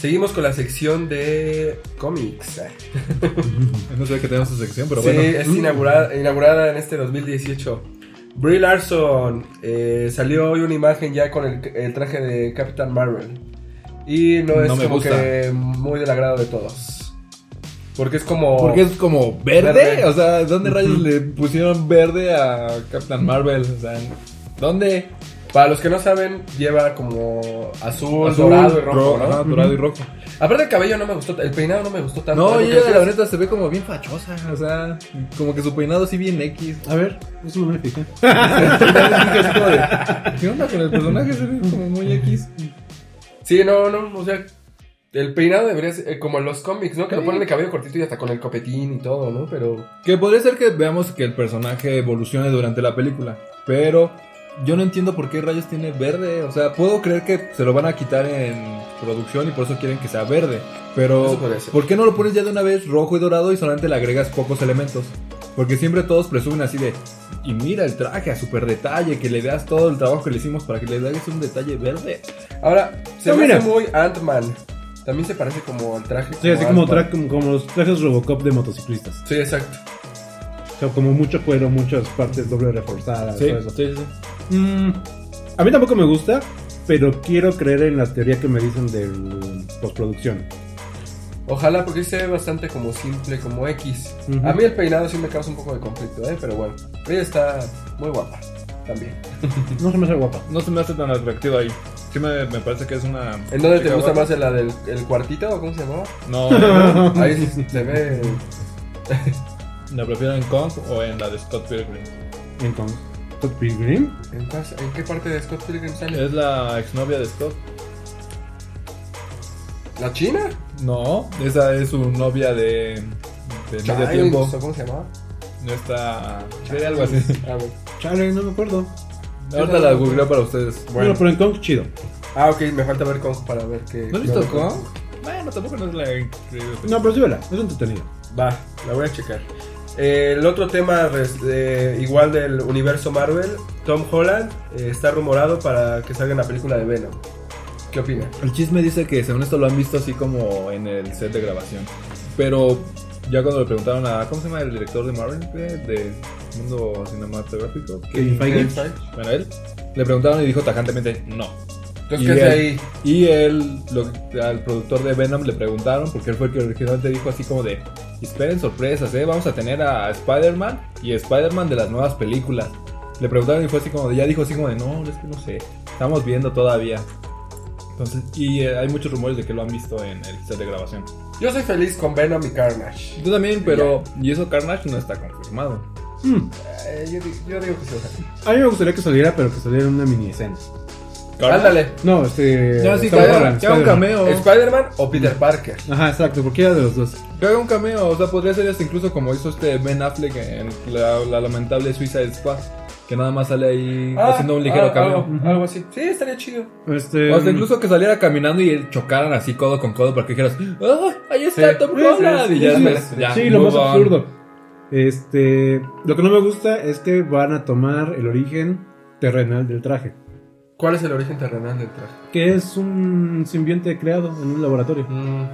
Speaker 3: Seguimos con la sección de cómics. <laughs>
Speaker 2: No sé que tenemos su sección, pero
Speaker 3: sí,
Speaker 2: bueno.
Speaker 3: es inaugurada, inaugurada en este 2018. Brie Larson eh, salió hoy una imagen ya con el, el traje de Captain Marvel. Y no es
Speaker 2: No
Speaker 3: como
Speaker 2: gusta.
Speaker 3: que muy del agrado de todos. Porque es como.
Speaker 2: Porque es como verde.
Speaker 3: Verde.
Speaker 2: O sea, ¿dónde rayos le pusieron verde a Captain Marvel? O sea, ¿dónde?
Speaker 3: Para los que no saben, lleva como azul,
Speaker 2: Azul,
Speaker 3: dorado y rojo,
Speaker 2: ro-
Speaker 3: ¿no?
Speaker 2: ajá, dorado y rojo.
Speaker 3: Aparte el cabello no me gustó, el peinado no me gustó tanto.
Speaker 2: No, ella la neta se ve como bien fachosa. O sea, como que su peinado así bien X.
Speaker 1: A ver, eso no me fijé. <laughs>
Speaker 2: ¿Qué onda con el personaje? Se ve como muy X.
Speaker 3: Sí, no, no, o sea, el peinado debería ser eh, como en los cómics, ¿no? Que lo ponen de cabello cortito y hasta con el copetín y todo, ¿no? Pero
Speaker 2: Que podría ser que veamos que el personaje evolucione durante la película. Pero yo no entiendo por qué rayos tiene verde. O sea, puedo creer que se lo van a quitar en producción y por eso quieren que sea verde. Pero. ¿por qué no lo pones ya de una vez rojo y dorado y solamente le agregas pocos elementos? Porque siempre todos presumen así de. Y mira el traje a super detalle, que le das todo el trabajo que le hicimos para que le des un detalle verde.
Speaker 3: ahora, se
Speaker 1: No,
Speaker 3: me
Speaker 1: mira.
Speaker 3: hace muy Ant-Man. También se parece como al traje.
Speaker 1: Sí, así como,
Speaker 3: Ant-Man.
Speaker 1: tra- como, como los trajes Robocop de motociclistas.
Speaker 3: Sí, exacto.
Speaker 1: O sea, como mucho cuero, muchas partes doble reforzadas. todo eso.
Speaker 2: sí, sí.
Speaker 1: Mm, a mí tampoco me gusta, pero quiero creer en la teoría que me dicen de postproducción.
Speaker 3: Ojalá, porque se ve bastante como simple, como X. A mí el peinado sí me causa un poco de conflicto, ¿eh? Pero bueno, ella está muy guapa también. <laughs>
Speaker 1: No se me hace guapa.
Speaker 2: No se me hace tan atractivo ahí. Sí me, me parece que es una...
Speaker 3: ¿En dónde te gusta más la del el cuartito o cómo se llamaba? <laughs>
Speaker 2: No,
Speaker 3: Ahí sí se ve.
Speaker 2: la prefiero en Kong o en la de Scott Pilgrim.
Speaker 1: Entonces, Scott Pilgrim.
Speaker 3: ¿En, en qué parte de Scott Pilgrim sale?
Speaker 2: Es la exnovia de Scott.
Speaker 3: ¿La China?
Speaker 2: No, esa es su novia de, de medio tiempo.
Speaker 3: ¿o ¿Cómo se llamaba?
Speaker 2: No está. Sí, algo así.
Speaker 3: Ah.
Speaker 1: Chale, no me acuerdo.
Speaker 2: Ahorita la googleo para ustedes.
Speaker 1: Bueno, pero en Kong, chido.
Speaker 3: Ah, ok, me falta ver Kong para ver qué.
Speaker 2: ¿No has visto Kong? Bueno, tampoco no es la increíble.
Speaker 1: No, pero sí, vela, es entretenido.
Speaker 3: Va, la voy a checar. Eh, el otro tema, eh, igual del universo Marvel, Tom Holland eh, está rumorado para que salga en la película de Venom. ¿Qué opina?
Speaker 2: El chisme dice que según esto lo han visto así como en el set de grabación. Pero ya cuando le preguntaron a. ¿Cómo se llama el director de Marvel? De mundo cinematográfico.
Speaker 1: Kevin Feige.
Speaker 2: Bueno, él. Le preguntaron y dijo tajantemente no.
Speaker 3: Entonces,
Speaker 2: Y
Speaker 3: ¿qué hace
Speaker 2: él-
Speaker 3: ahí?
Speaker 2: Y él, lo- al productor de Venom le preguntaron, porque él fue el que originalmente dijo así como de, esperen sorpresas, ¿eh? Vamos a tener a Spider-Man y Spider-Man de las nuevas películas. Le preguntaron y fue así como de, ya dijo así como de, no, es que no sé, estamos viendo todavía. Entonces, y eh, hay muchos rumores de que lo han visto en el set de grabación.
Speaker 3: Yo soy feliz con Venom y Carnage.
Speaker 2: Yo también, pero, y eso Carnage no está confirmado.
Speaker 1: Mm,
Speaker 3: Eh, yo, di- yo digo que sí. o sea.
Speaker 1: A mí me gustaría que saliera, pero que saliera en una mini escena.
Speaker 3: Ándale.
Speaker 1: No, este.
Speaker 2: Ya, sí,
Speaker 1: Tom
Speaker 2: que haga,
Speaker 1: Holland,
Speaker 2: que haga un
Speaker 1: Spider-Man.
Speaker 2: cameo.
Speaker 3: ¿Spider-Man o Peter Parker?
Speaker 1: Ajá, exacto, cualquiera de los dos.
Speaker 2: Que haga un cameo, o sea, podría ser hasta incluso como hizo este Ben Affleck en la, la lamentable Suicide Squad, que nada más sale ahí haciendo un ligero
Speaker 3: ah,
Speaker 2: cameo.
Speaker 3: Algo, algo así. Sí, estaría chido.
Speaker 1: Este.
Speaker 2: O sea, incluso que saliera caminando y él chocaran así codo con codo para que dijeras, ¡ah! Ahí está
Speaker 3: Sí.
Speaker 2: Tom
Speaker 1: Sí,
Speaker 2: Holland!
Speaker 1: sí,
Speaker 2: y ya
Speaker 1: sí,
Speaker 2: después,
Speaker 1: sí,
Speaker 2: ya,
Speaker 1: sí, lo más
Speaker 2: on.
Speaker 1: absurdo. Este. Lo que no me gusta es que van a tomar el origen terrenal del traje.
Speaker 3: ¿Cuál es el origen terrenal del traje?
Speaker 1: Que es un simbionte creado en un laboratorio.
Speaker 3: Mm,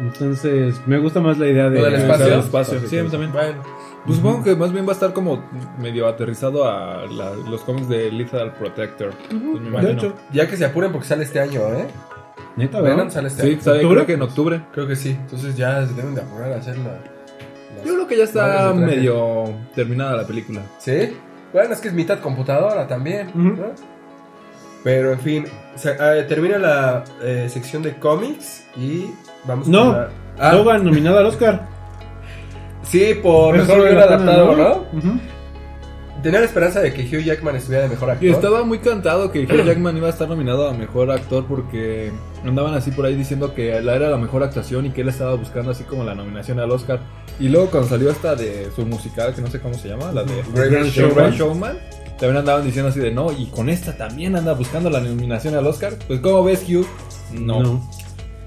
Speaker 1: Entonces, me gusta más la idea de.
Speaker 3: ¿Lo del espacio?
Speaker 2: espacio. Sí, a mí también.
Speaker 3: bueno.
Speaker 2: Pues supongo que más bien va a estar como medio aterrizado a la- los cómics de Lethal Protector. Pues me
Speaker 1: De hecho,
Speaker 3: Ya que se apuren porque sale este año, ¿eh?
Speaker 1: neta,
Speaker 3: Venom
Speaker 1: ¿verdad?
Speaker 3: sale este
Speaker 2: Sí,
Speaker 3: año.
Speaker 2: sale
Speaker 1: ¿Octubre?
Speaker 2: creo que en octubre.
Speaker 3: Creo que sí. Entonces ya se deben de apurar a hacer la... las-
Speaker 2: Yo creo que ya está medio terminada la película.
Speaker 3: ¿Sí? Bueno, es que es mitad computadora también. Pero en fin, se- eh, termina la eh, sección de cómics y vamos
Speaker 1: No.
Speaker 3: la... Ah,
Speaker 1: Logan nominada al Oscar.
Speaker 3: Sí, por
Speaker 1: Eso
Speaker 3: mejor
Speaker 1: guion
Speaker 3: adaptado, ¿no? Tenía la esperanza de que Hugh Jackman estuviera de mejor actor.
Speaker 2: Y estaba muy cantado que Hugh Jackman iba a estar nominado a mejor actor porque andaban así por ahí diciendo que la era la mejor actuación y que él estaba buscando así como la nominación al Oscar. Y luego cuando salió esta de su musical, que no sé cómo se llama, la de Great
Speaker 3: Showman.
Speaker 2: Showman, también andaban diciendo así de no, y con esta también anda buscando la nominación al Oscar. Pues ¿cómo ves Hugh? No.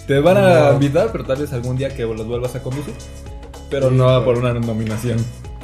Speaker 2: Te van a
Speaker 3: No.
Speaker 2: invitar, pero tal vez algún día que los vuelvas a conducir. Pero no por una nominación.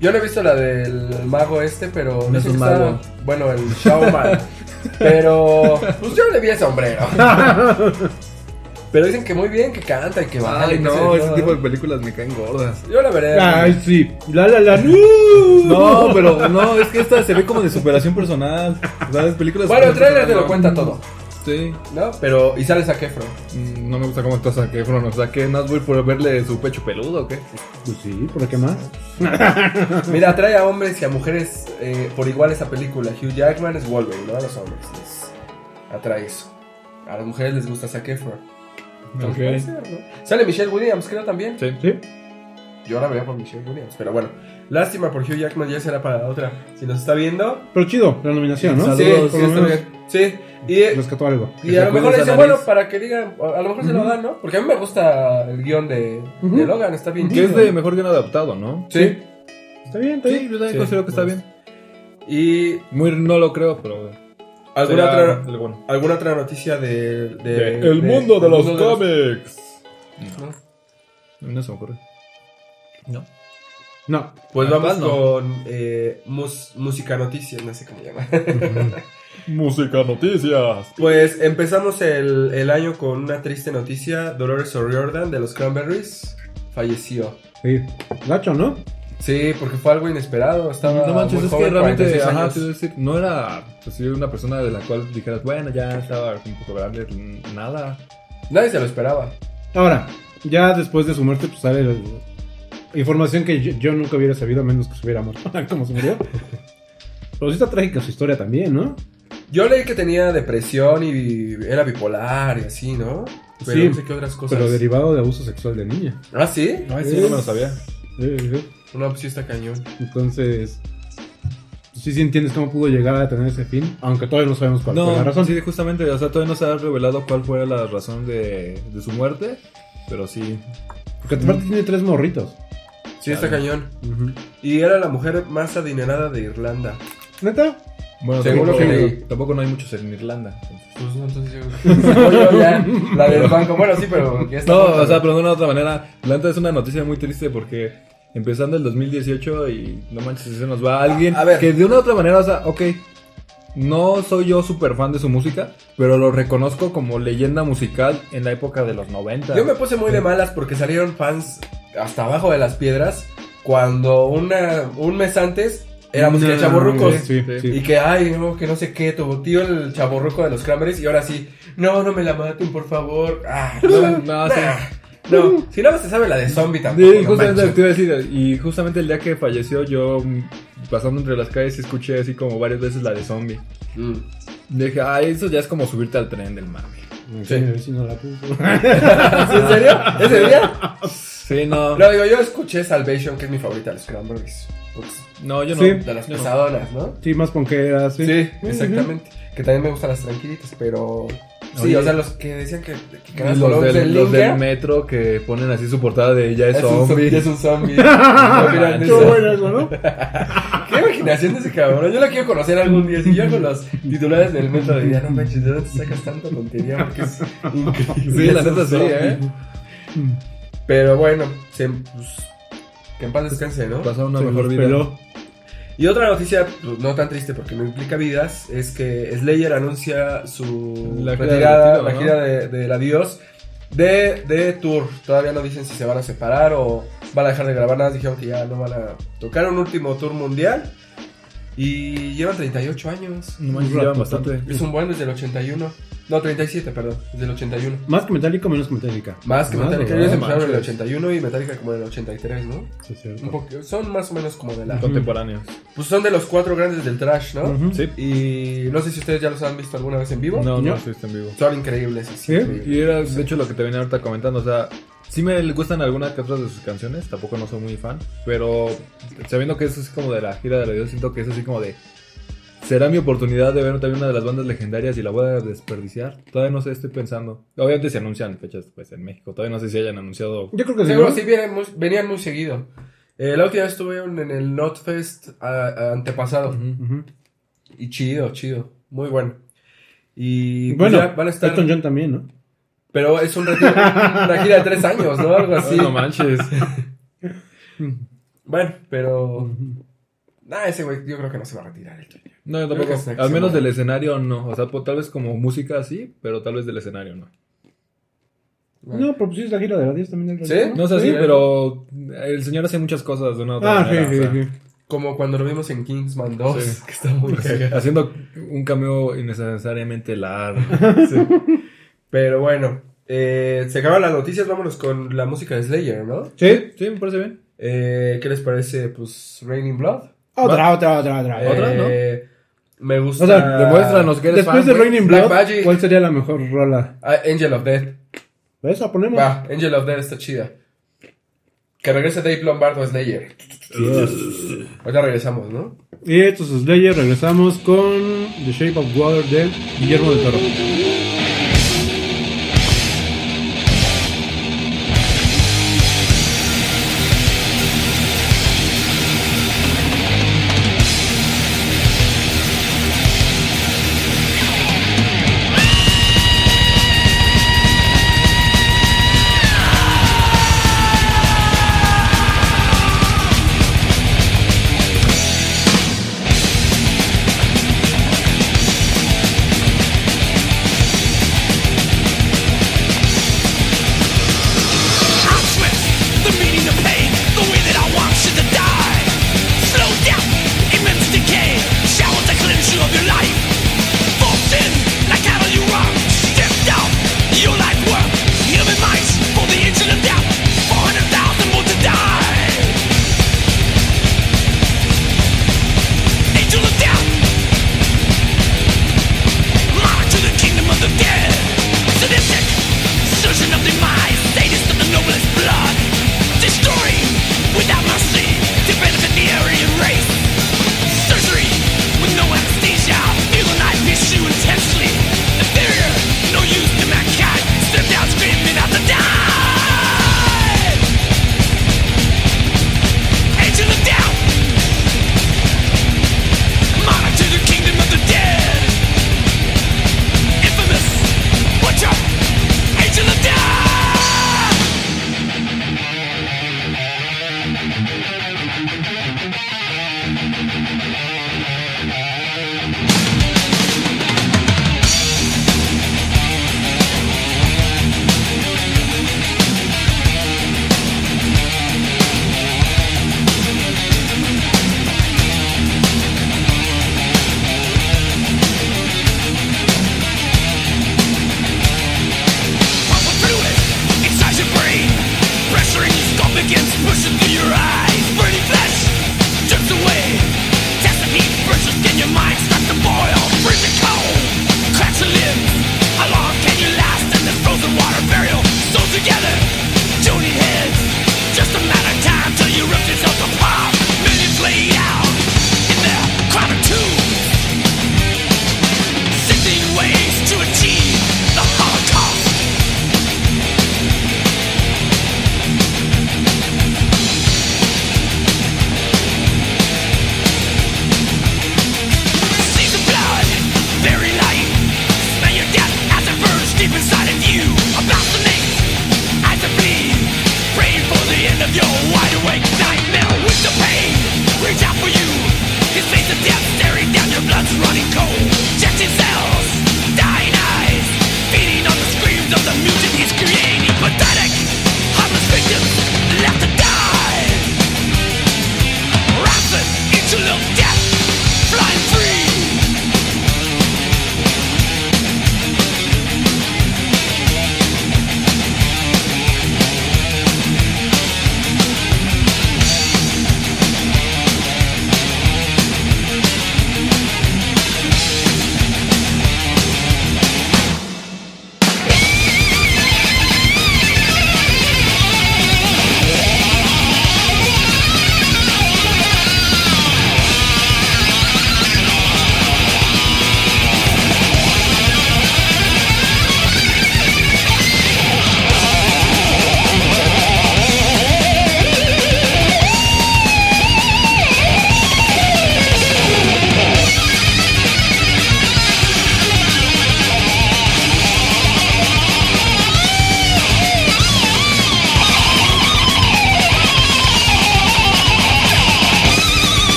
Speaker 3: Yo no he visto la del mago este, pero
Speaker 2: No es un
Speaker 3: está-
Speaker 2: mago.
Speaker 3: Bueno, el showman. <laughs> pero pues yo le vi el sombrero. <laughs> pero dicen que muy bien, que canta y que baila.
Speaker 2: Ay,
Speaker 3: y
Speaker 2: no, ese tipo de películas me caen gordas.
Speaker 3: Yo la veré.
Speaker 1: Ay, sí. La la la.
Speaker 2: No, pero no, es que esta se ve como de superación personal. ¿Sabes? Películas.
Speaker 3: bueno, el
Speaker 2: de
Speaker 3: trailer te lo cuenta todo,
Speaker 2: Sí.
Speaker 3: ¿no? Pero, y sale Zac Efron.
Speaker 2: Mm, No me gusta cómo estás a Efron. O sea, que no voy por verle su pecho peludo o qué?
Speaker 1: Pues sí, ¿por qué más? <laughs>
Speaker 3: Mira, atrae a hombres y a mujeres eh, por igual esa película. Hugh Jackman es Wolverine, ¿no? A los hombres les atrae eso. A las mujeres les gusta Zac Efron. Entonces,
Speaker 2: Ok.
Speaker 3: puede ser, ¿no? Sale Michelle Williams, creo también.
Speaker 2: Sí.
Speaker 1: Sí.
Speaker 3: Yo la vería por Michelle Williams, pero bueno. Lástima por Hugh Jackman, ya será para la otra. Si nos está viendo,
Speaker 1: Pero chido, la nominación, ¿no?
Speaker 3: sí,
Speaker 2: Saludos,
Speaker 3: sí,
Speaker 1: por lo
Speaker 3: está
Speaker 1: menos.
Speaker 3: bien. Sí, y,
Speaker 1: Rescató algo.
Speaker 3: y a lo mejor le
Speaker 2: nariz.
Speaker 3: bueno, para que digan, a lo mejor se lo dan, ¿no? Porque a mí me gusta el guion de, de Logan, está bien
Speaker 2: Que es de mejor guion adaptado, ¿no?
Speaker 3: Sí.
Speaker 1: Está bien, está
Speaker 2: Sí,
Speaker 1: bien.
Speaker 2: yo también
Speaker 3: Sí,
Speaker 2: considero que está
Speaker 3: pues.
Speaker 2: bien.
Speaker 3: Y
Speaker 2: Muy no lo creo, pero.
Speaker 3: alguna otra,
Speaker 2: bueno.
Speaker 3: alguna otra noticia de, de-
Speaker 2: De el
Speaker 3: de-
Speaker 2: mundo de los
Speaker 3: mundo
Speaker 2: cómics.
Speaker 3: ¿no?
Speaker 2: No se me ocurre. No.
Speaker 1: No.
Speaker 3: Pues vamos
Speaker 2: no.
Speaker 3: con eh, mus- música noticias, no sé cómo llama. <laughs>
Speaker 2: Música noticias.
Speaker 3: pues empezamos el, el año con una triste noticia. Dolores O'Riordan de los Cranberries falleció.
Speaker 1: Sí. Gacho, ¿no?
Speaker 3: Sí, porque fue algo inesperado. Estaba
Speaker 2: No manches,
Speaker 3: muy
Speaker 2: es
Speaker 3: joven,
Speaker 2: que realmente,
Speaker 3: 46
Speaker 2: ajá, te iba a decir, no era pues, una persona de la cual dijeras, bueno, ya estaba un poco grande, nada.
Speaker 3: Nadie se lo esperaba.
Speaker 1: Ahora, ya después de su muerte, pues sale la- información que yo, yo nunca hubiera sabido a menos que se hubiera muerto. <laughs> como se murió. Pero sí está trágica su historia también, ¿no?
Speaker 3: Yo leí que tenía depresión y era bipolar y así, ¿no? Pero
Speaker 1: Sí,
Speaker 3: no sé qué otras cosas.
Speaker 1: Pero derivado de abuso sexual de niña.
Speaker 3: ¿Ah, sí?
Speaker 2: Ay,
Speaker 1: sí,
Speaker 2: sí,
Speaker 1: no
Speaker 2: no me lo sabía.
Speaker 1: Sí, sí, sí.
Speaker 3: No, pues sí está cañón.
Speaker 1: Entonces, sí, sí entiendes cómo pudo llegar a tener ese fin, aunque todavía no sabemos cuál fue la
Speaker 2: No,
Speaker 1: razón.
Speaker 2: sí, justamente, o sea, todavía no se ha revelado cuál fue la razón de, de su muerte, pero sí.
Speaker 1: Porque aparte tiene tres morritos.
Speaker 3: Sí, está
Speaker 2: Claro.
Speaker 3: cañón.
Speaker 1: Ujú.
Speaker 3: Y era la mujer más adinerada de Irlanda.
Speaker 1: ¿Neta?
Speaker 2: Bueno,
Speaker 3: Según
Speaker 2: tampoco,
Speaker 3: lo que leí.
Speaker 2: tampoco no hay muchos en Irlanda. entonces.
Speaker 3: Pues no, entonces yo. Sacó yo ya la del banco. Bueno, sí, pero.
Speaker 2: No, o sea, pero de una otra manera, Atlanta es una noticia muy triste porque empezando el 2018 y no manches, si se nos va alguien
Speaker 3: A- a ver.
Speaker 2: que de una u otra manera, o sea, ok, no soy yo súper fan de su música, pero lo reconozco como leyenda musical en la época de los 90.
Speaker 3: Yo me puse muy de malas porque salieron fans hasta abajo de las piedras cuando una, un mes antes era música de
Speaker 1: No,
Speaker 3: chaborrucos.
Speaker 1: Sí,
Speaker 2: Sí.
Speaker 1: sí.
Speaker 3: Y que, ay, no, que no sé qué, tu tío el chaborruco de los Cranberries y ahora sí, no, no me la maten, por favor. Ah, <laughs> no,
Speaker 2: No, sí.
Speaker 3: no. Si no se sabe la de zombie tampoco.
Speaker 2: Sí, justamente te iba a decir, y justamente el día que falleció yo mm, pasando entre las calles escuché así como varias veces la de zombie.
Speaker 3: Mm.
Speaker 2: Dije, ay, eso ya es como subirte al tren del mame.
Speaker 1: Sí, a ver si no la puso. <laughs>
Speaker 3: ¿Sí, ¿En serio? ¿Ese día? <laughs>
Speaker 2: Sí, no.
Speaker 3: No, digo, yo escuché Salvation, que es mi favorita de los Cranberries. Pues,
Speaker 2: No, yo no.
Speaker 1: Sí.
Speaker 3: de las pesadonas, ¿no?
Speaker 1: Sí, más ponqueras, sí.
Speaker 3: Sí, exactamente. Que también me gustan las tranquilitas, pero. Sí,
Speaker 2: Oye.
Speaker 3: o sea, los que decían que, que
Speaker 2: los,
Speaker 3: Colón se
Speaker 2: del, los del metro que ponen así su portada de ya es,
Speaker 3: es un
Speaker 2: zombie.
Speaker 3: zombie. Es un zombie. <laughs>
Speaker 1: Qué bueno eso, ¿no?
Speaker 3: Qué imaginación de ese cabrón. Yo lo quiero conocer algún día. Si yo con los titulares del metro diría, no manches, ¿de dónde sacas tanta tontería? Porque es increíble.
Speaker 2: Sí, la neta sí. ¿eh?
Speaker 3: Pero bueno, se- pues, que en paz descanse, ¿no?
Speaker 2: Pasar una
Speaker 1: Se
Speaker 2: mejor vida.
Speaker 1: peló.
Speaker 3: Y otra noticia, pues, no tan triste porque no implica vidas, es que Slayer anuncia su
Speaker 2: La gira de retiro,
Speaker 3: la
Speaker 2: ¿no?
Speaker 3: gira de, del adiós de, de tour. Todavía no dicen si se van a separar o van a dejar de grabar nada. Dijeron que ya no van a tocar un último tour mundial. Y llevan 38 años.
Speaker 2: No manches, llevan bastante.
Speaker 3: Es un buen desde el 81. No, 37, perdón. Desde el 81.
Speaker 1: Más que Metallica o menos que Metallica.
Speaker 3: Más que Metallica. Ellos empezaron en el
Speaker 2: manches.
Speaker 3: 81 y Metallica como en el 83, ¿no?
Speaker 1: Sí, cierto.
Speaker 3: Un poco, son más o menos como de la...
Speaker 2: Contemporáneos.
Speaker 3: Pues son de los cuatro grandes del trash, ¿no?
Speaker 1: Ujú.
Speaker 2: Sí.
Speaker 3: Y no sé si ustedes ya los han visto alguna vez en vivo.
Speaker 2: No, no,
Speaker 1: ¿No?
Speaker 2: sí está en vivo.
Speaker 3: Son increíbles. así,
Speaker 1: ¿Sí?
Speaker 3: increíbles.
Speaker 2: Y era, de hecho, lo que te venía ahorita comentando, o sea, sí me gustan algunas que otras de sus canciones, tampoco no soy muy fan, pero sabiendo que eso es como de la gira de la Dios, siento que es así como de... Será mi oportunidad de ver también una de las bandas legendarias y la voy a desperdiciar. Todavía no sé, estoy pensando. Obviamente se anuncian fechas pues en México. Todavía no sé si hayan anunciado.
Speaker 1: Yo creo que sí.
Speaker 3: Seguro
Speaker 1: ¿no?
Speaker 3: sí vienen muy- venían muy seguido. Eh, la última vez estuve en el Notfest a- a- antepasado. Y chido, chido. Muy bueno. Y pues
Speaker 1: Bueno,
Speaker 3: ya van a estar.
Speaker 1: Elton John también, ¿no?
Speaker 3: Pero es un retiro, una gira de tres años, ¿no? Algo así.
Speaker 2: No manches. <laughs>
Speaker 3: Bueno, pero. Nah, ese güey, yo creo que no se va a retirar. Elton John.
Speaker 2: No, yo tampoco. Al menos del escenario no. O sea, pues, tal vez como música sí, pero tal vez del escenario no.
Speaker 1: No, pero pues sí es la gira de la 10 también. del
Speaker 3: ¿Sí?
Speaker 1: reggaetón,
Speaker 2: No es así,
Speaker 3: Sí.
Speaker 2: pero el señor hace muchas cosas de una u otra
Speaker 1: Ah, sí,
Speaker 2: manera.
Speaker 1: sí,
Speaker 2: o sea,
Speaker 1: sí.
Speaker 3: Como cuando lo vimos en Kingsman 2,
Speaker 2: Sí.
Speaker 3: que está muy cagado. <laughs>
Speaker 2: Haciendo un cameo innecesariamente largo.
Speaker 3: Sí. <laughs> Pero bueno, eh, se acaban las noticias, vámonos con la música de Slayer, ¿no?
Speaker 1: ¿Sí?
Speaker 2: Sí, me parece bien.
Speaker 3: Eh, ¿Qué les parece? Pues Raining Blood.
Speaker 1: Otra, otra, otra, otra.
Speaker 2: ¿Otra, no?
Speaker 3: Eh, Me gusta.
Speaker 1: O sea,
Speaker 2: demuéstranos que eres
Speaker 1: Después
Speaker 2: fan,
Speaker 1: de. Raining Blood,
Speaker 3: Magic.
Speaker 1: ¿cuál sería la mejor rola?
Speaker 3: Ah, Angel of Death.
Speaker 1: ¿Ves? La ponemos.
Speaker 3: Va, Angel of Death está chida. Que regrese Dave Lombardo a Slayer.
Speaker 1: Yes.
Speaker 3: Ahorita regresamos, ¿no?
Speaker 1: Y estos es Slayer, regresamos con The Shape of Water de Guillermo del Toro.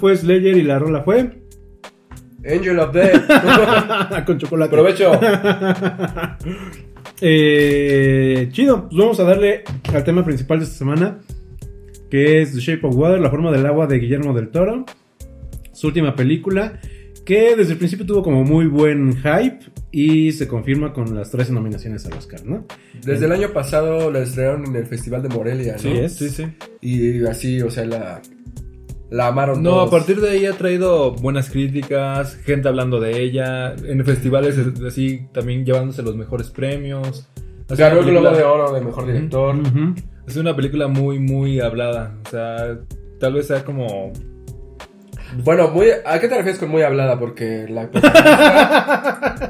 Speaker 1: Fue Slayer y la rola fue
Speaker 3: Angel of Death. <laughs>
Speaker 1: con chocolate.
Speaker 3: Aprovecho. <laughs>
Speaker 1: Eh, chido, pues vamos a darle al tema principal de esta semana, que es The Shape of Water, la forma del agua de Guillermo del Toro, su última película, que desde el principio tuvo como muy buen hype y se confirma con las 13 nominaciones al Oscar, ¿no?
Speaker 3: Desde el año pasado la estrenaron en el Festival de Morelia, ¿no?
Speaker 1: Sí, es.
Speaker 2: Sí, sí.
Speaker 3: Y así, o sea, la, la amaron
Speaker 2: No,
Speaker 3: todos.
Speaker 2: a partir de ahí ha traído buenas críticas, gente hablando de ella, en festivales así también llevándose los mejores premios.
Speaker 3: Ganó el Globo de Oro de Mejor Director.
Speaker 2: Ha sido una película muy, muy hablada. O sea, tal vez sea como...
Speaker 3: Bueno, muy, ¿a qué te refieres con muy hablada? Porque la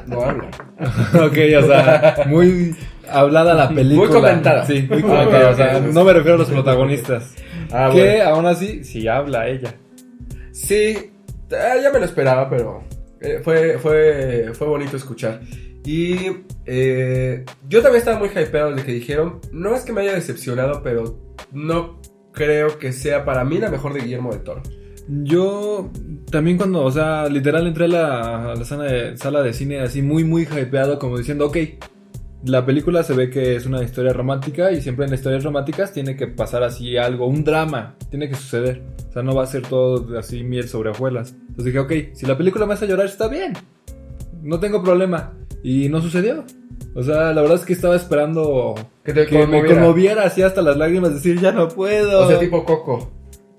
Speaker 3: no habla. <laughs>
Speaker 2: ok, o sea, muy hablada la película.
Speaker 3: Muy comentada.
Speaker 2: Sí, muy comentada. o sea, no me refiero a los protagonistas.
Speaker 3: Ah,
Speaker 2: que
Speaker 3: bueno.
Speaker 2: aún así, sí habla ella.
Speaker 3: Sí, eh, ya me lo esperaba, pero eh, fue, fue, fue bonito escuchar. Y eh, yo también estaba muy hypeado desde que dijeron, no es que me haya decepcionado, pero no creo que sea para mí la mejor de Guillermo del Toro.
Speaker 2: Yo también cuando, o sea, literal entré a la, a la sala, de, sala de cine así muy, muy hypeado, como diciendo, ok, la película se ve que es una historia romántica y siempre en historias románticas tiene que pasar así algo, un drama, tiene que suceder. O sea, no va a ser todo así miel sobre hojuelas. Entonces dije, ok, si la película me hace llorar está bien, no tengo problema. Y no sucedió. O sea, la verdad es que estaba esperando
Speaker 3: Que te
Speaker 2: que me
Speaker 3: conmoviera.
Speaker 2: conmoviera así hasta las lágrimas, decir, ya no puedo.
Speaker 3: O sea, tipo Coco.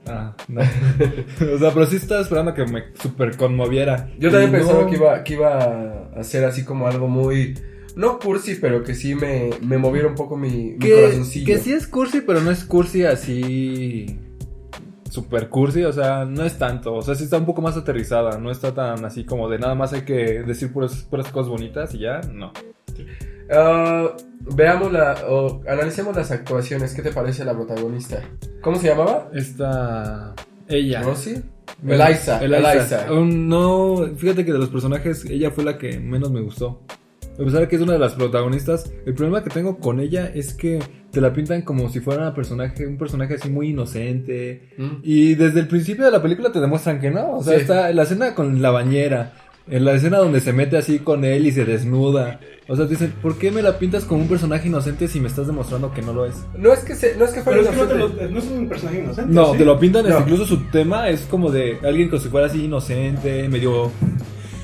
Speaker 2: Ah, no. <laughs> o sea, pero sí estaba esperando que me super conmoviera.
Speaker 3: Yo también
Speaker 2: Y
Speaker 3: pensaba
Speaker 2: no.
Speaker 3: que iba, que iba a ser así como algo muy, no cursi, pero que sí me, me movieron un poco mi, mi
Speaker 2: Que,
Speaker 3: corazoncillo.
Speaker 2: que sí es cursi, pero no es cursi así. Super cursi, o sea, no es tanto. O sea, sí está un poco más aterrizada. No está tan así como de nada más hay que decir puras, puras cosas bonitas y ya. No.
Speaker 3: Ah, veamos la, o analicemos las actuaciones. ¿Qué te parece la protagonista? ¿Cómo se llamaba?
Speaker 2: Esta. Ella.
Speaker 3: ¿Rosie? Eliza. Eliza.
Speaker 2: No, fíjate que de los personajes, ella fue la que menos me gustó. A pesar de que es una de las protagonistas, el problema que tengo con ella es que te la pintan como si fuera una personaje, un personaje así muy inocente.
Speaker 3: Mm.
Speaker 2: Y desde el principio de la película te demuestran que no. O sea,
Speaker 3: Sí.
Speaker 2: está en la escena con la bañera, en la escena donde se mete así con él y se desnuda. O sea, te dicen, ¿por qué me la pintas como un personaje inocente si me estás demostrando que no lo es?
Speaker 3: No es que se, no es que fuera
Speaker 1: Pero es que no, te
Speaker 3: inocente.
Speaker 1: lo- no es un personaje inocente.
Speaker 2: No,
Speaker 1: ¿sí?
Speaker 2: te lo pintan,
Speaker 3: No.
Speaker 2: incluso su tema es como de alguien como si fuera así inocente, medio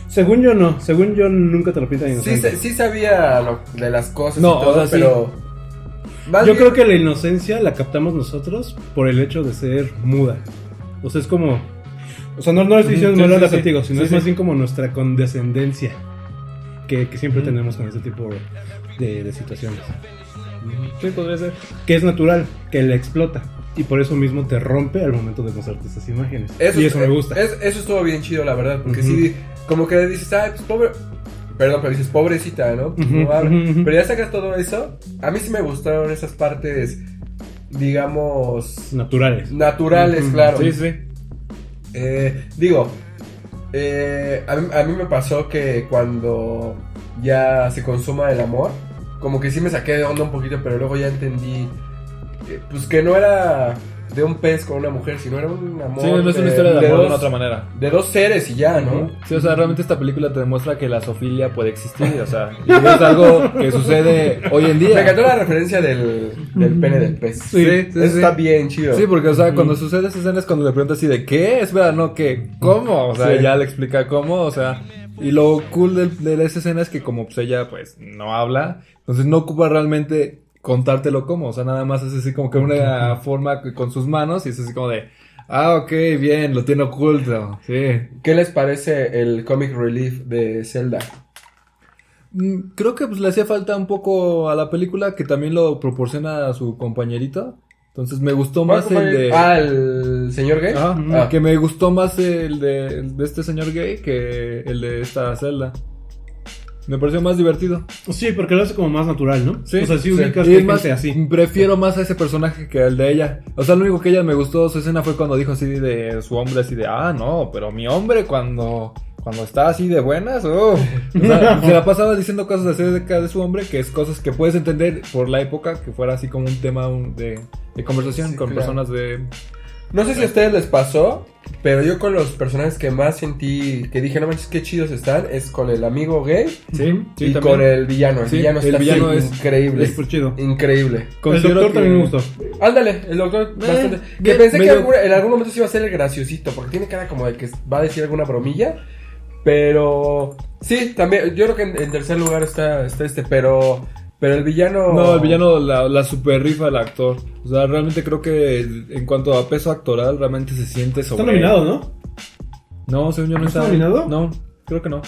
Speaker 1: Según yo no, según yo nunca te lo pintan
Speaker 3: Sí,
Speaker 1: inocente.
Speaker 3: se- sí sabía lo- de las cosas
Speaker 2: No,
Speaker 3: y todo,
Speaker 2: o sea, sí.
Speaker 3: pero...
Speaker 1: Yo
Speaker 3: bien-
Speaker 1: creo que la inocencia la captamos nosotros por el hecho de ser muda. O sea, es como. O sea, no, no estoy diciendo
Speaker 2: Sí,
Speaker 1: malo
Speaker 2: sí, sí.
Speaker 1: contigo, sino
Speaker 2: Sí,
Speaker 1: es
Speaker 2: sí.
Speaker 1: más bien como nuestra condescendencia que, que siempre tenemos con este tipo de, de situaciones.
Speaker 2: Sí, podría ser.
Speaker 1: Que es natural, que la explota. Y por eso mismo te rompe al momento de mostrarte esas imágenes. y eso me gusta.
Speaker 3: es- eso estuvo bien chido, la verdad, porque sí, como que dices, ay, pues pobre... Perdón, pero dices, pobrecita, ¿no? Pues, habla.
Speaker 1: ujú.
Speaker 3: Pero ya sacas todo eso. A mí sí me gustaron esas partes, digamos,
Speaker 1: Naturales.
Speaker 3: naturales, claro.
Speaker 2: Sí, sí.
Speaker 3: Eh, digo, eh, a, mí, a mí me pasó que cuando ya se consuma el amor, como que sí me saqué de onda un poquito, pero luego ya entendí, eh, pues que no era de un pez con una mujer, sino era un amor.
Speaker 2: Sí, no es una
Speaker 3: de-
Speaker 2: historia de
Speaker 3: de
Speaker 2: amor de
Speaker 3: dos-
Speaker 2: otra manera.
Speaker 3: De dos seres y ya, ¿no?
Speaker 2: Sí, o sea, realmente esta película te demuestra que la zoofilia puede existir, o sea, y es algo que sucede hoy en día.
Speaker 3: Me encantó la referencia del, del pene del pez.
Speaker 2: Sí, sí,
Speaker 3: Eso
Speaker 2: sí.
Speaker 3: está bien chido.
Speaker 2: Sí, porque, o sea, cuando sucede esa escena es cuando le preguntas así de ¿qué? Espera, no, ¿qué? ¿Cómo? O sea, ya le explica cómo, o sea, y lo cool del- de, esa escena es que como pues ella pues no habla, entonces no ocupa realmente contártelo cómo, o sea, nada más es así como que una forma con sus manos y es así como de, ah, ok, bien, lo tiene oculto, sí.
Speaker 3: ¿Qué les parece el comic relief de Zelda?
Speaker 2: Mm, Creo que pues le hacía falta un poco a la película que también lo proporciona a su compañerito. Entonces me gustó más el de...
Speaker 3: Ah, el señor gay. Ah.
Speaker 2: que me gustó más el de, el de este señor gay que el de esta Zelda. Me pareció más divertido.
Speaker 1: Sí, porque lo hace como más natural, ¿no?
Speaker 2: Sí,
Speaker 1: o sea, sí
Speaker 3: sí.
Speaker 1: ubicas
Speaker 2: Y
Speaker 1: que
Speaker 2: más,
Speaker 1: así.
Speaker 2: prefiero más a ese personaje que al de ella. O sea, lo único que ella me gustó su escena fue cuando dijo así de su hombre, así de, ah, no, pero mi hombre cuando, cuando está así de buenas, oh. O sea, <laughs> se la pasaba diciendo cosas acerca de su hombre, que es cosas que puedes entender por la época, que fuera así como un tema de, de conversación
Speaker 3: Sí,
Speaker 2: con
Speaker 3: claro.
Speaker 2: personas de...
Speaker 3: No sé si a ustedes les pasó, pero yo con los personajes que más sentí, que dije, no manches, qué chidos están, es con el amigo gay
Speaker 2: Sí, sí,
Speaker 3: y
Speaker 2: también.
Speaker 3: con el villano. El
Speaker 2: Sí,
Speaker 3: villano
Speaker 2: el
Speaker 3: está
Speaker 2: villano
Speaker 3: así,
Speaker 2: es-
Speaker 3: increíble.
Speaker 1: Es súper chido.
Speaker 3: Increíble.
Speaker 1: El
Speaker 2: Considero
Speaker 1: doctor
Speaker 2: que-
Speaker 1: también me gustó.
Speaker 3: Ándale, el doctor. bastante. Que pensé que algún- en algún momento sí iba a ser el graciosito, porque tiene cara como de que va a decir alguna bromilla. Pero sí, también, yo creo que en, en tercer lugar está, está este, pero, pero el villano.
Speaker 2: No, el villano la, la super rifa el actor. O sea, realmente creo que en cuanto a peso actoral, realmente se siente sobre...
Speaker 1: Está nominado, ¿no?
Speaker 2: No, según yo no
Speaker 1: ¿No
Speaker 2: está...
Speaker 1: está nominado?
Speaker 2: No, creo que no.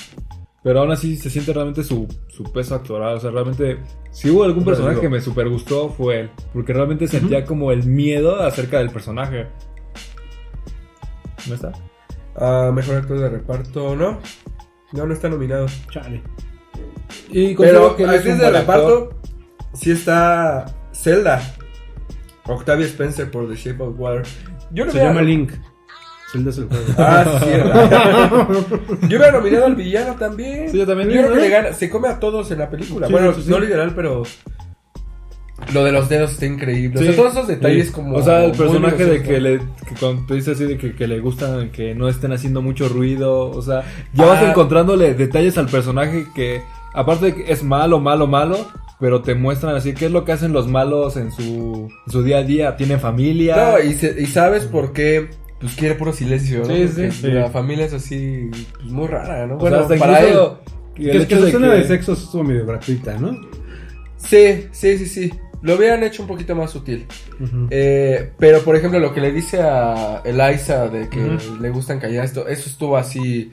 Speaker 2: Pero aún así se siente realmente su, su peso actoral. O sea, realmente, si hubo algún personaje
Speaker 3: digo-
Speaker 2: que me super gustó, fue él. Porque realmente sentía como el miedo acerca del personaje. ¿No está?
Speaker 3: Ah, mejor actor de reparto, ¿no? No, no está nominado.
Speaker 1: Chale.
Speaker 2: Y
Speaker 3: Pero
Speaker 2: que él es
Speaker 3: actriz
Speaker 2: un
Speaker 3: de reparto, sí está Zelda. Octavia Spencer por The Shape of Water. Yo lo
Speaker 1: Se llama Link. Zelda es el juego.
Speaker 3: Ah, sí. <laughs> Yo hubiera nominado al villano también.
Speaker 2: Sí, yo también.
Speaker 3: creo que
Speaker 2: ¿no?
Speaker 3: le gana, se come a todos en la película.
Speaker 1: Sí,
Speaker 3: bueno,
Speaker 1: sí, sí.
Speaker 3: no literal, pero lo de los dedos está increíble. O
Speaker 2: Sí.
Speaker 3: sea, todos esos detalles
Speaker 2: Sí.
Speaker 3: como
Speaker 2: O sea, el personaje de que
Speaker 3: ¿no?
Speaker 2: le... Que cuando te dice así de que, que le gustan que no estén haciendo mucho ruido. O sea, ya vas
Speaker 3: Ah.
Speaker 2: encontrándole detalles al personaje que... Aparte de que es malo, malo, malo... Pero te muestran así qué es lo que hacen los malos en su, en su día a día. Tienen familia.
Speaker 3: No, y, se- y sabes por qué pues quiere puro silencio, ¿no?
Speaker 2: Sí, sí.
Speaker 3: La familia es así pues, muy rara, ¿no?
Speaker 2: O
Speaker 3: Bueno,
Speaker 2: sea, hasta
Speaker 3: para él.
Speaker 2: que
Speaker 1: es que la
Speaker 2: de
Speaker 1: escena
Speaker 2: que-
Speaker 1: de sexo estuvo medio gratuita, ¿no?
Speaker 3: Sí, sí, sí, sí. Lo hubieran hecho un poquito más sutil. Eh, pero, por ejemplo, lo que le dice a Eliza de que le gustan callar esto, eso estuvo así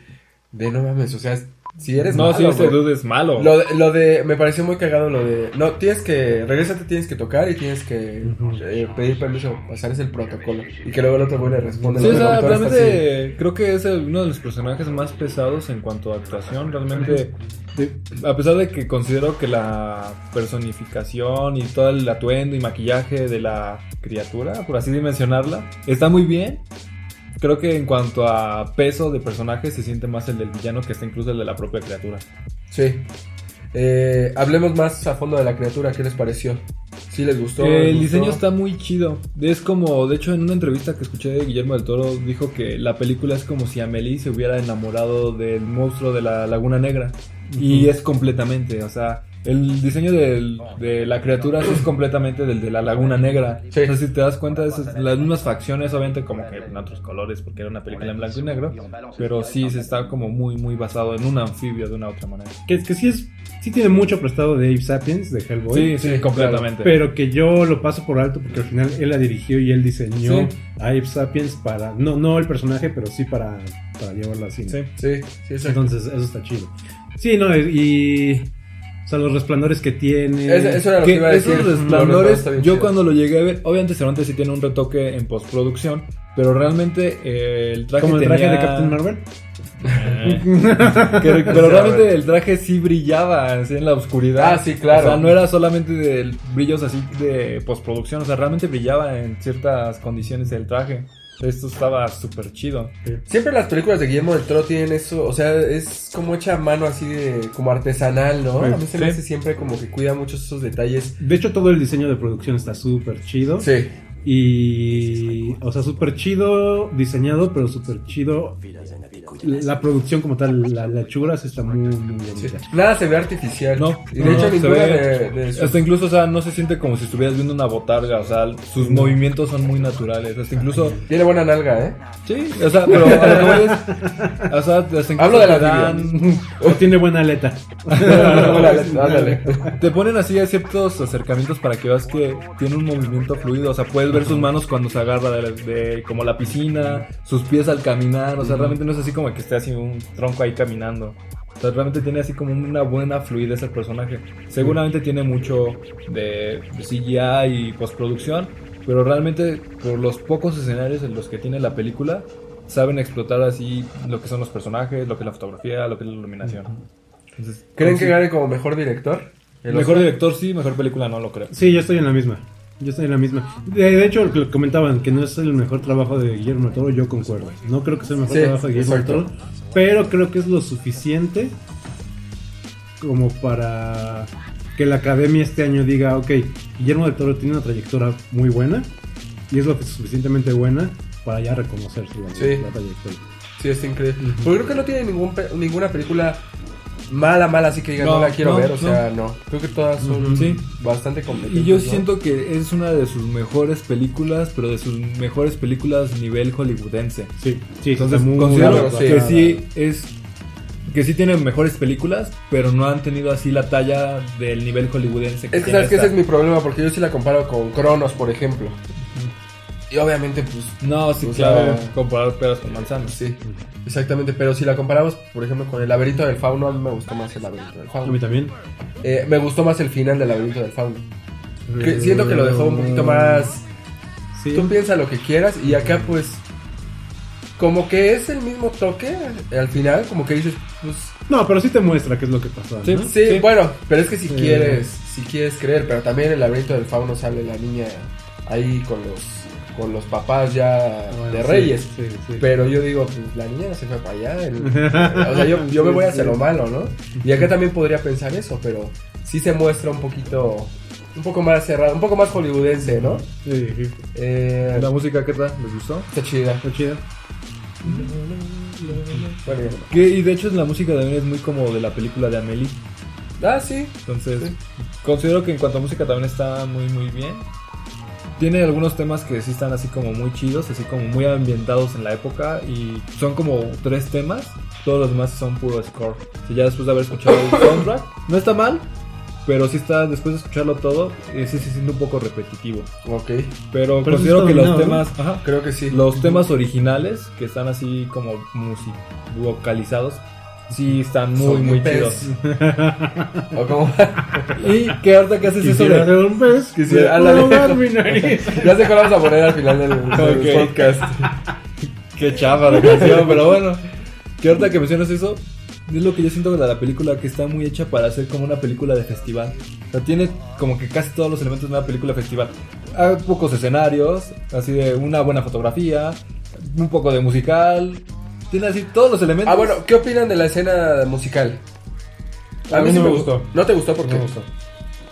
Speaker 3: de no mames, o sea, Si eres
Speaker 2: No,
Speaker 3: malo,
Speaker 2: sí, ese
Speaker 3: güey.
Speaker 2: dude es malo.
Speaker 3: Lo de, lo de, me pareció muy cagado lo de, no, tienes que, regrésate, tienes que tocar y tienes que eh, pedir permiso, pasar es el protocolo. Y que luego el otro güey le responde.
Speaker 2: Sí,
Speaker 3: "No,
Speaker 2: o sea, realmente creo que es el- uno de los personajes más pesados en cuanto a actuación. Realmente,
Speaker 1: Sí.
Speaker 2: a pesar de que considero que la personificación y todo el atuendo y maquillaje de la criatura, por así dimensionarla, está muy bien. Creo que en cuanto a peso de personaje se siente más el del villano que está incluso el de la propia criatura.
Speaker 3: así". Sí. Eh, hablemos más a fondo de la criatura, ¿qué les pareció? ¿Sí les gustó?
Speaker 2: Eh,
Speaker 3: ¿Les
Speaker 2: el
Speaker 3: gustó?
Speaker 2: diseño está muy chido. Es como, de hecho, en una entrevista que escuché de Guillermo del Toro, dijo que la película es como si Amelie se hubiera enamorado del monstruo de la Laguna Negra. Y es completamente, o sea, el diseño del- de la criatura es completamente del de la Laguna Negra.
Speaker 3: Sí.
Speaker 2: O sea, si te das cuenta, es las mismas facciones, obviamente, como que en otros colores, porque era una película en blanco y negro. Pero sí se está como muy, muy basado en un anfibio de una u otra manera.
Speaker 1: Que, que sí es sí tiene mucho prestado de Ape Sapiens, de Hellboy.
Speaker 2: Sí, sí, completamente.
Speaker 1: Pero que yo lo paso por alto porque al final él la dirigió y él diseñó
Speaker 2: Sí.
Speaker 1: a Ape Sapiens para, no, no el personaje, pero sí para, para llevarlo al cine.
Speaker 2: Sí.
Speaker 3: Sí, sí.
Speaker 1: Entonces, eso está chido. Sí, no, y. O sea, los resplandores que tiene.
Speaker 3: Eso- eso era lo que
Speaker 2: que
Speaker 3: iba a decir.
Speaker 2: esos resplandores, yo
Speaker 3: chido.
Speaker 2: cuando lo llegué a ver, obviamente Cervantes sí tiene un retoque en postproducción, pero realmente eh, el traje
Speaker 1: Como el traje de Captain Marvel. <laughs>
Speaker 2: Que- pero realmente el traje sí brillaba así en la oscuridad.
Speaker 3: Ah, sí, claro.
Speaker 2: O sea, no era solamente de brillos así de postproducción, o sea, realmente brillaba en ciertas condiciones el traje. Esto estaba súper chido.
Speaker 3: Siempre las películas de Guillermo del Toro tienen eso, o sea, es como hecha a mano así de, como artesanal, ¿no? A mí se me hace siempre como que cuida muchos esos detalles.
Speaker 1: De hecho, todo el diseño de producción está súper chido.
Speaker 3: Sí.
Speaker 1: Y. O sea, súper chido diseñado, pero súper chido. La producción como tal, la, la chura sí está muy, muy
Speaker 3: sí.
Speaker 1: bonita.
Speaker 3: Nada se ve artificial.
Speaker 2: No,
Speaker 3: y de
Speaker 2: no,
Speaker 3: hecho ninguna
Speaker 2: ve-
Speaker 3: de,
Speaker 2: Hasta incluso, o sea, no se siente como si estuvieras viendo una botarga, o sea, sus movimientos son muy naturales. Hasta incluso,
Speaker 3: Tiene buena nalga, ¿eh?
Speaker 2: sí, o sea, pero a lo que voy es, o sea, hasta incluso
Speaker 3: Hablo de las
Speaker 2: dan,
Speaker 1: O <laughs> tiene buena aleta.
Speaker 3: Ándale.
Speaker 2: te ponen así ciertos acercamientos para que veas que tiene un movimiento fluido, o sea, puedes ver sus manos cuando se agarra de, de- como la piscina, sus pies al caminar, o sea, realmente no es así como que esté así un tronco ahí caminando. O sea, realmente tiene así como una buena fluidez el personaje. Seguramente tiene mucho de CGI y postproducción, pero realmente por los pocos escenarios en los que tiene la película, saben explotar así lo que son los personajes, lo que es la fotografía, lo que es la iluminación. Entonces,
Speaker 3: ¿Creen
Speaker 2: sí.
Speaker 3: que gane como mejor director? El
Speaker 2: Mejor
Speaker 3: Oscar.
Speaker 2: director sí, mejor película no lo creo.
Speaker 1: Sí, yo estoy en la misma. Yo estoy en la misma. De, de hecho, lo que comentaban que no es el mejor trabajo de Guillermo del Toro, yo concuerdo. No creo que sea el mejor
Speaker 3: Sí,
Speaker 1: trabajo de Guillermo del Toro, pero creo que es lo suficiente como para que la academia este año diga, ok, Guillermo del Toro tiene una trayectoria muy buena y es lo que es suficientemente buena para ya reconocer su
Speaker 3: Sí.
Speaker 1: la trayectoria.
Speaker 3: Sí, está increíble. Porque creo que no tiene ningún ninguna película mala, mala, así que digan, no,
Speaker 2: No,
Speaker 3: la quiero
Speaker 2: no,
Speaker 3: ver, o sea, no. Creo que todas son.
Speaker 2: Sí.
Speaker 3: bastante competentes.
Speaker 2: Y yo
Speaker 3: ¿no?
Speaker 2: siento que es una de sus mejores películas, pero de sus mejores películas nivel hollywoodense.
Speaker 1: Sí, sí,
Speaker 2: Entonces
Speaker 1: muy
Speaker 2: considero que sí es que sí tiene mejores películas, pero no han tenido así la talla del nivel hollywoodense que
Speaker 3: Es que
Speaker 2: tiene
Speaker 3: sabes que ese es mi problema, porque yo sí la comparo con Cronos, por ejemplo. Y obviamente, pues,
Speaker 2: No, sí,
Speaker 3: O
Speaker 2: claro, comparar peras con manzanas.
Speaker 3: sí, exactamente. Pero si la comparamos, por ejemplo, con el laberinto del fauno, a mí me gustó más el laberinto del
Speaker 1: A
Speaker 3: fauno.
Speaker 1: mí también.
Speaker 3: Eh, me gustó más el final del laberinto del fauno. Que siento que lo dejó un poquito más...
Speaker 1: Sí.
Speaker 3: Tú piensas lo que quieras y acá pues... Como que es el mismo toque al final, como que dices, pues...
Speaker 1: No, pero sí te muestra qué es lo que pasó.
Speaker 2: Sí.
Speaker 1: ¿no?
Speaker 3: Sí,
Speaker 2: Sí.
Speaker 3: bueno, pero es que si
Speaker 1: Sí.
Speaker 3: quieres, si quieres creer, pero también en el laberinto del fauno sale la niña ahí con los con los papás ya
Speaker 1: Bueno,
Speaker 3: de reyes.
Speaker 1: sí, sí.
Speaker 3: Pero yo digo, pues la niña no se fue para allá. el- <laughs> o sea, yo, yo me voy a hacer lo malo, ¿no? Y acá también podría pensar eso, pero sí se muestra un poquito, un poco más cerrado, un poco más hollywoodense, ¿no?
Speaker 1: Sí, sí.
Speaker 3: Eh,
Speaker 2: ¿La música qué tal? ¿Les gustó?
Speaker 3: está chida.
Speaker 1: Está chida.
Speaker 2: Que, y de hecho la música también es muy como de la película de Amelie.
Speaker 3: Ah, sí.
Speaker 2: Entonces,
Speaker 3: Sí.
Speaker 2: considero que en cuanto a música también está muy, muy bien. Tiene algunos temas que sí están así como muy chidos, así como muy ambientados en la época. Y son como tres temas. Todos los demás son puro score. Si ya después de haber escuchado el soundtrack, no está mal. Pero sí está, después de escucharlo todo, eh, sí se siente un poco repetitivo.
Speaker 3: Ok,
Speaker 2: Pero,
Speaker 1: Pero
Speaker 2: considero que los temas, ajá,
Speaker 3: creo que sí.
Speaker 2: los temas originales, que están así como music vocalizados, sí están muy, muy
Speaker 3: pez.
Speaker 2: chidos. <laughs>
Speaker 3: O como.
Speaker 2: Y que ahorita que haces eso de...
Speaker 1: un pez.
Speaker 3: Quisiera-
Speaker 1: de
Speaker 3: ándale.
Speaker 1: ahogar mi nariz. <laughs>
Speaker 3: ya sé cuál vamos a poner al final del, del
Speaker 2: Ok.
Speaker 3: podcast. <laughs>
Speaker 2: Qué chafa de canción, pero bueno. Que ahorita que mencionas eso, es lo que yo siento de la película, que está muy hecha para ser como una película de festival. O sea, tiene como que casi todos los elementos de una película de festival. Hay pocos escenarios, así de una buena fotografía, un poco de musical. Tiene así todos los elementos.
Speaker 3: Ah, bueno, ¿qué opinan de la escena musical?
Speaker 1: A mí
Speaker 3: sí
Speaker 1: no me gustó.
Speaker 3: ¿No te gustó? ¿Por qué?
Speaker 1: No me gustó.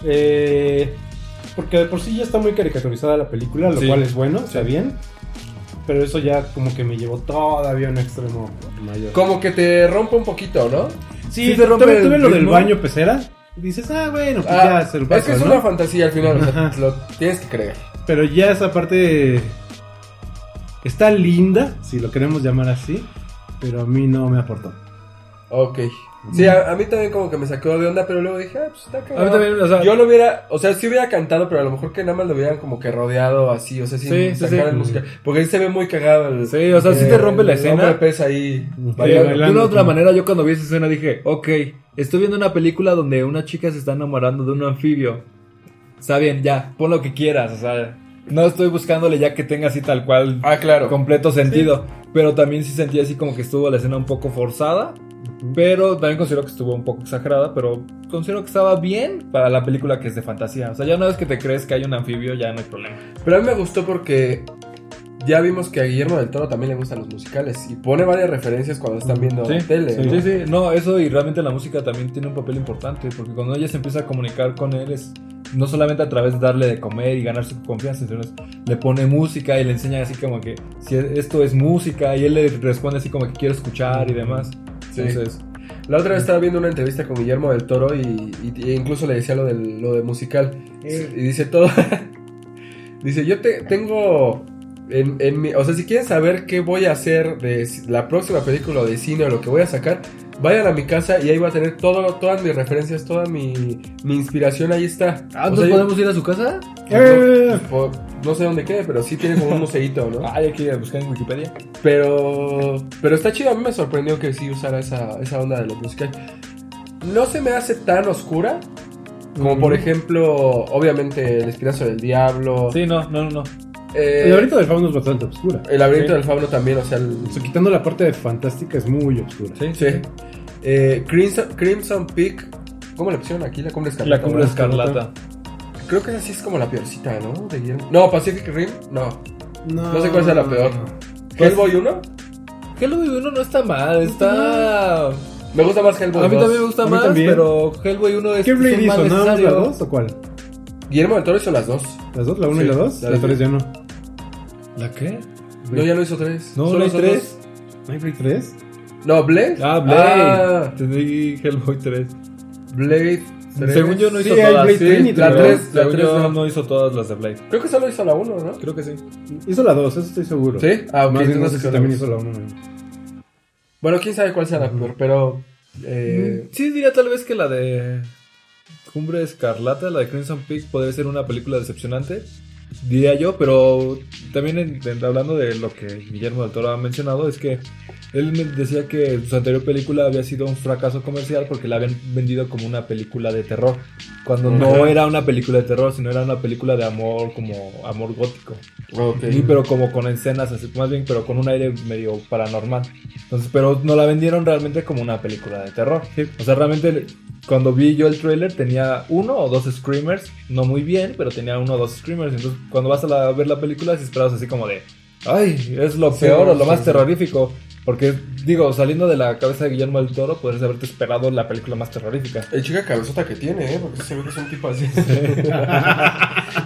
Speaker 1: Eh, porque de por sí ya está muy caricaturizada la película, lo
Speaker 2: Sí.
Speaker 1: cual es bueno, está bien. Pero eso ya como que me llevó todavía a un extremo mayor.
Speaker 3: Como que te rompe un poquito, ¿no?
Speaker 1: Sí,
Speaker 2: Sí te rompe
Speaker 1: tuve, tuve lo del baño pecera. Dices, ah, bueno, pues
Speaker 3: Ah,
Speaker 1: ya se lo
Speaker 3: es
Speaker 1: pasa,
Speaker 3: que es
Speaker 1: ¿no?
Speaker 3: una fantasía al final, o sea,
Speaker 1: Ajá.
Speaker 3: lo tienes que creer.
Speaker 1: Pero ya esa parte está linda, si lo queremos llamar así, pero a mí no me aportó.
Speaker 3: Ok. Sí, a, a mí también como que me sacó de onda, pero luego dije, ah, pues está cagado.
Speaker 2: A mí también, o sea-
Speaker 3: Yo lo hubiera, o sea, sí hubiera cantado, pero a lo mejor que nada más lo hubieran como que rodeado así, o sea, sin
Speaker 2: Sí, sí,
Speaker 3: sacar
Speaker 2: sí.
Speaker 3: el musical. Porque ahí se ve muy cagado el...
Speaker 2: Sí, o sea, sí te rompe la
Speaker 3: el
Speaker 2: escena.
Speaker 3: hombre pez ahí.
Speaker 1: Sí,
Speaker 3: bailando.
Speaker 1: bailando.
Speaker 2: de una u otra manera, yo cuando vi esa escena dije, ok, estoy viendo una película donde una chica se está enamorando de un anfibio. Está bien, ya, pon lo que quieras, o sea, no estoy buscándole ya que tenga así tal cual
Speaker 3: Ah, claro.
Speaker 2: completo sentido, pero también sí sentí así como que estuvo la escena un poco forzada, pero también considero que estuvo un poco exagerada, pero considero que estaba bien para la película que es de fantasía. O sea, ya una vez que te crees que hay un anfibio, ya no hay problema.
Speaker 3: Pero a mí me gustó porque ya vimos que a Guillermo del Toro también le gustan los musicales y pone varias referencias cuando están viendo
Speaker 2: Sí,
Speaker 3: tele.
Speaker 2: sí,
Speaker 3: ¿no?
Speaker 2: sí, sí. No, eso y realmente la música también tiene un papel importante, porque cuando ella se empieza a comunicar con él es no solamente a través de darle de comer y ganar su confianza, sino es- le pone música y le enseña así como que si esto es música y él le responde así como que quiere escuchar y demás.
Speaker 3: Sí.
Speaker 2: Entonces,
Speaker 3: La otra vez estaba viendo una entrevista con Guillermo del Toro y, y- e incluso le decía lo, del, lo de musical. Y dice todo. <laughs> dice, yo te, tengo en, en mi... O sea, si quieren saber qué voy a hacer de la próxima película o de cine o lo que voy a sacar, vayan a mi casa y ahí va a tener todo, todas mis referencias, toda mi, mi inspiración, ahí está.
Speaker 2: ah, ¿nos
Speaker 3: sea, yo-
Speaker 2: podemos ir a su casa?
Speaker 1: Eh,
Speaker 3: po- no sé dónde quede, pero sí tiene como un museíto, ¿no? <laughs>
Speaker 2: Ah, hay que ir a buscar en Wikipedia.
Speaker 3: Pero, pero está chido, a mí me sorprendió que sí usara esa, esa onda de lo musical. No se me hace tan oscura como, por ejemplo, obviamente, El Espinazo del Diablo.
Speaker 2: Sí, no, no, no, no.
Speaker 3: Eh,
Speaker 1: el laberinto del fauno es bastante oscura.
Speaker 3: El laberinto
Speaker 2: Sí.
Speaker 3: del fauno también, o sea, el-
Speaker 1: O sea, quitando la parte de fantástica es muy oscura.
Speaker 2: Sí,
Speaker 3: sí. Eh, Crimson, Crimson Peak, ¿cómo le pusieron aquí? La cumbre escarlata.
Speaker 2: La cumbre escarlata.
Speaker 3: Creo que esa sí es como la peorcita, ¿no? De Guillermo. No, Pacific Rim, no.
Speaker 1: No,
Speaker 3: No sé cuál sea la peor. Hellboy 1,
Speaker 2: Hellboy 1 no está mal, está...
Speaker 3: me gusta más Hellboy
Speaker 2: A mí
Speaker 3: 2.
Speaker 2: también me gusta más,
Speaker 1: también.
Speaker 2: pero Hellboy 1 es,
Speaker 1: ¿Qué
Speaker 2: es
Speaker 1: hizo? ¿Nada más la
Speaker 2: necesario.
Speaker 1: 2 o cuál?
Speaker 3: Guillermo del Toro hizo las dos.
Speaker 1: ¿Las dos? ¿La 1
Speaker 3: Sí,
Speaker 1: y la 2?
Speaker 3: la
Speaker 1: La
Speaker 3: de-
Speaker 1: 3 ya no.
Speaker 2: ¿La qué?
Speaker 3: No, ya no hizo tres.
Speaker 2: No,
Speaker 3: Solo
Speaker 2: no hay
Speaker 3: hizo
Speaker 2: tres.
Speaker 1: ¿No hay Blade 3?
Speaker 3: dos. No, Blade.
Speaker 2: Ah, Blade.
Speaker 3: Ah,
Speaker 2: Te di Hellboy 3.
Speaker 3: Blade. tres.
Speaker 2: Según yo no
Speaker 1: Sí,
Speaker 2: hizo
Speaker 1: hay
Speaker 2: todas.
Speaker 1: Blade
Speaker 2: sí,
Speaker 1: Trinity,
Speaker 3: la
Speaker 1: pero-
Speaker 3: tres.
Speaker 2: Según
Speaker 3: tres
Speaker 2: yo
Speaker 3: no.
Speaker 2: no hizo todas las de Blade.
Speaker 3: Creo que solo hizo la uno, ¿no?
Speaker 2: Creo que sí.
Speaker 1: Hizo la 2, eso estoy seguro.
Speaker 3: ¿Sí? Ah,
Speaker 1: Más bien no sé si
Speaker 3: la
Speaker 1: también hizo la 1.
Speaker 3: Bueno, quién sabe cuál sea la peor, pero. Eh,
Speaker 2: Sí, diría tal vez que la de Cumbre Escarlata, la de Crimson Peak, podría ser una película decepcionante. Diría yo, pero también en- en- hablando de lo que Guillermo del Toro ha mencionado, es que él me decía que su anterior película había sido un fracaso comercial porque la habían vendido como una película de terror. Cuando no era una película de terror, sino era una película de amor, como amor gótico.
Speaker 3: ok.
Speaker 2: Sí, pero como con escenas, así, más bien, pero con un aire medio paranormal. Entonces, pero no la vendieron realmente como una película de terror. O sea, realmente cuando vi yo el trailer tenía uno o dos screamers, no muy bien, pero tenía uno o dos screamers. Entonces, cuando vas a la- ver la película, si esperas así como de, ay, es lo
Speaker 3: Sí,
Speaker 2: peor o lo
Speaker 3: sí,
Speaker 2: más
Speaker 3: sí.
Speaker 2: terrorífico. Porque, digo, saliendo de la cabeza de Guillermo del Toro, podrías haberte esperado la película más terrorífica.
Speaker 3: El chica cabezota que tiene, ¿eh? Porque se ve que es un tipo así. <laughs>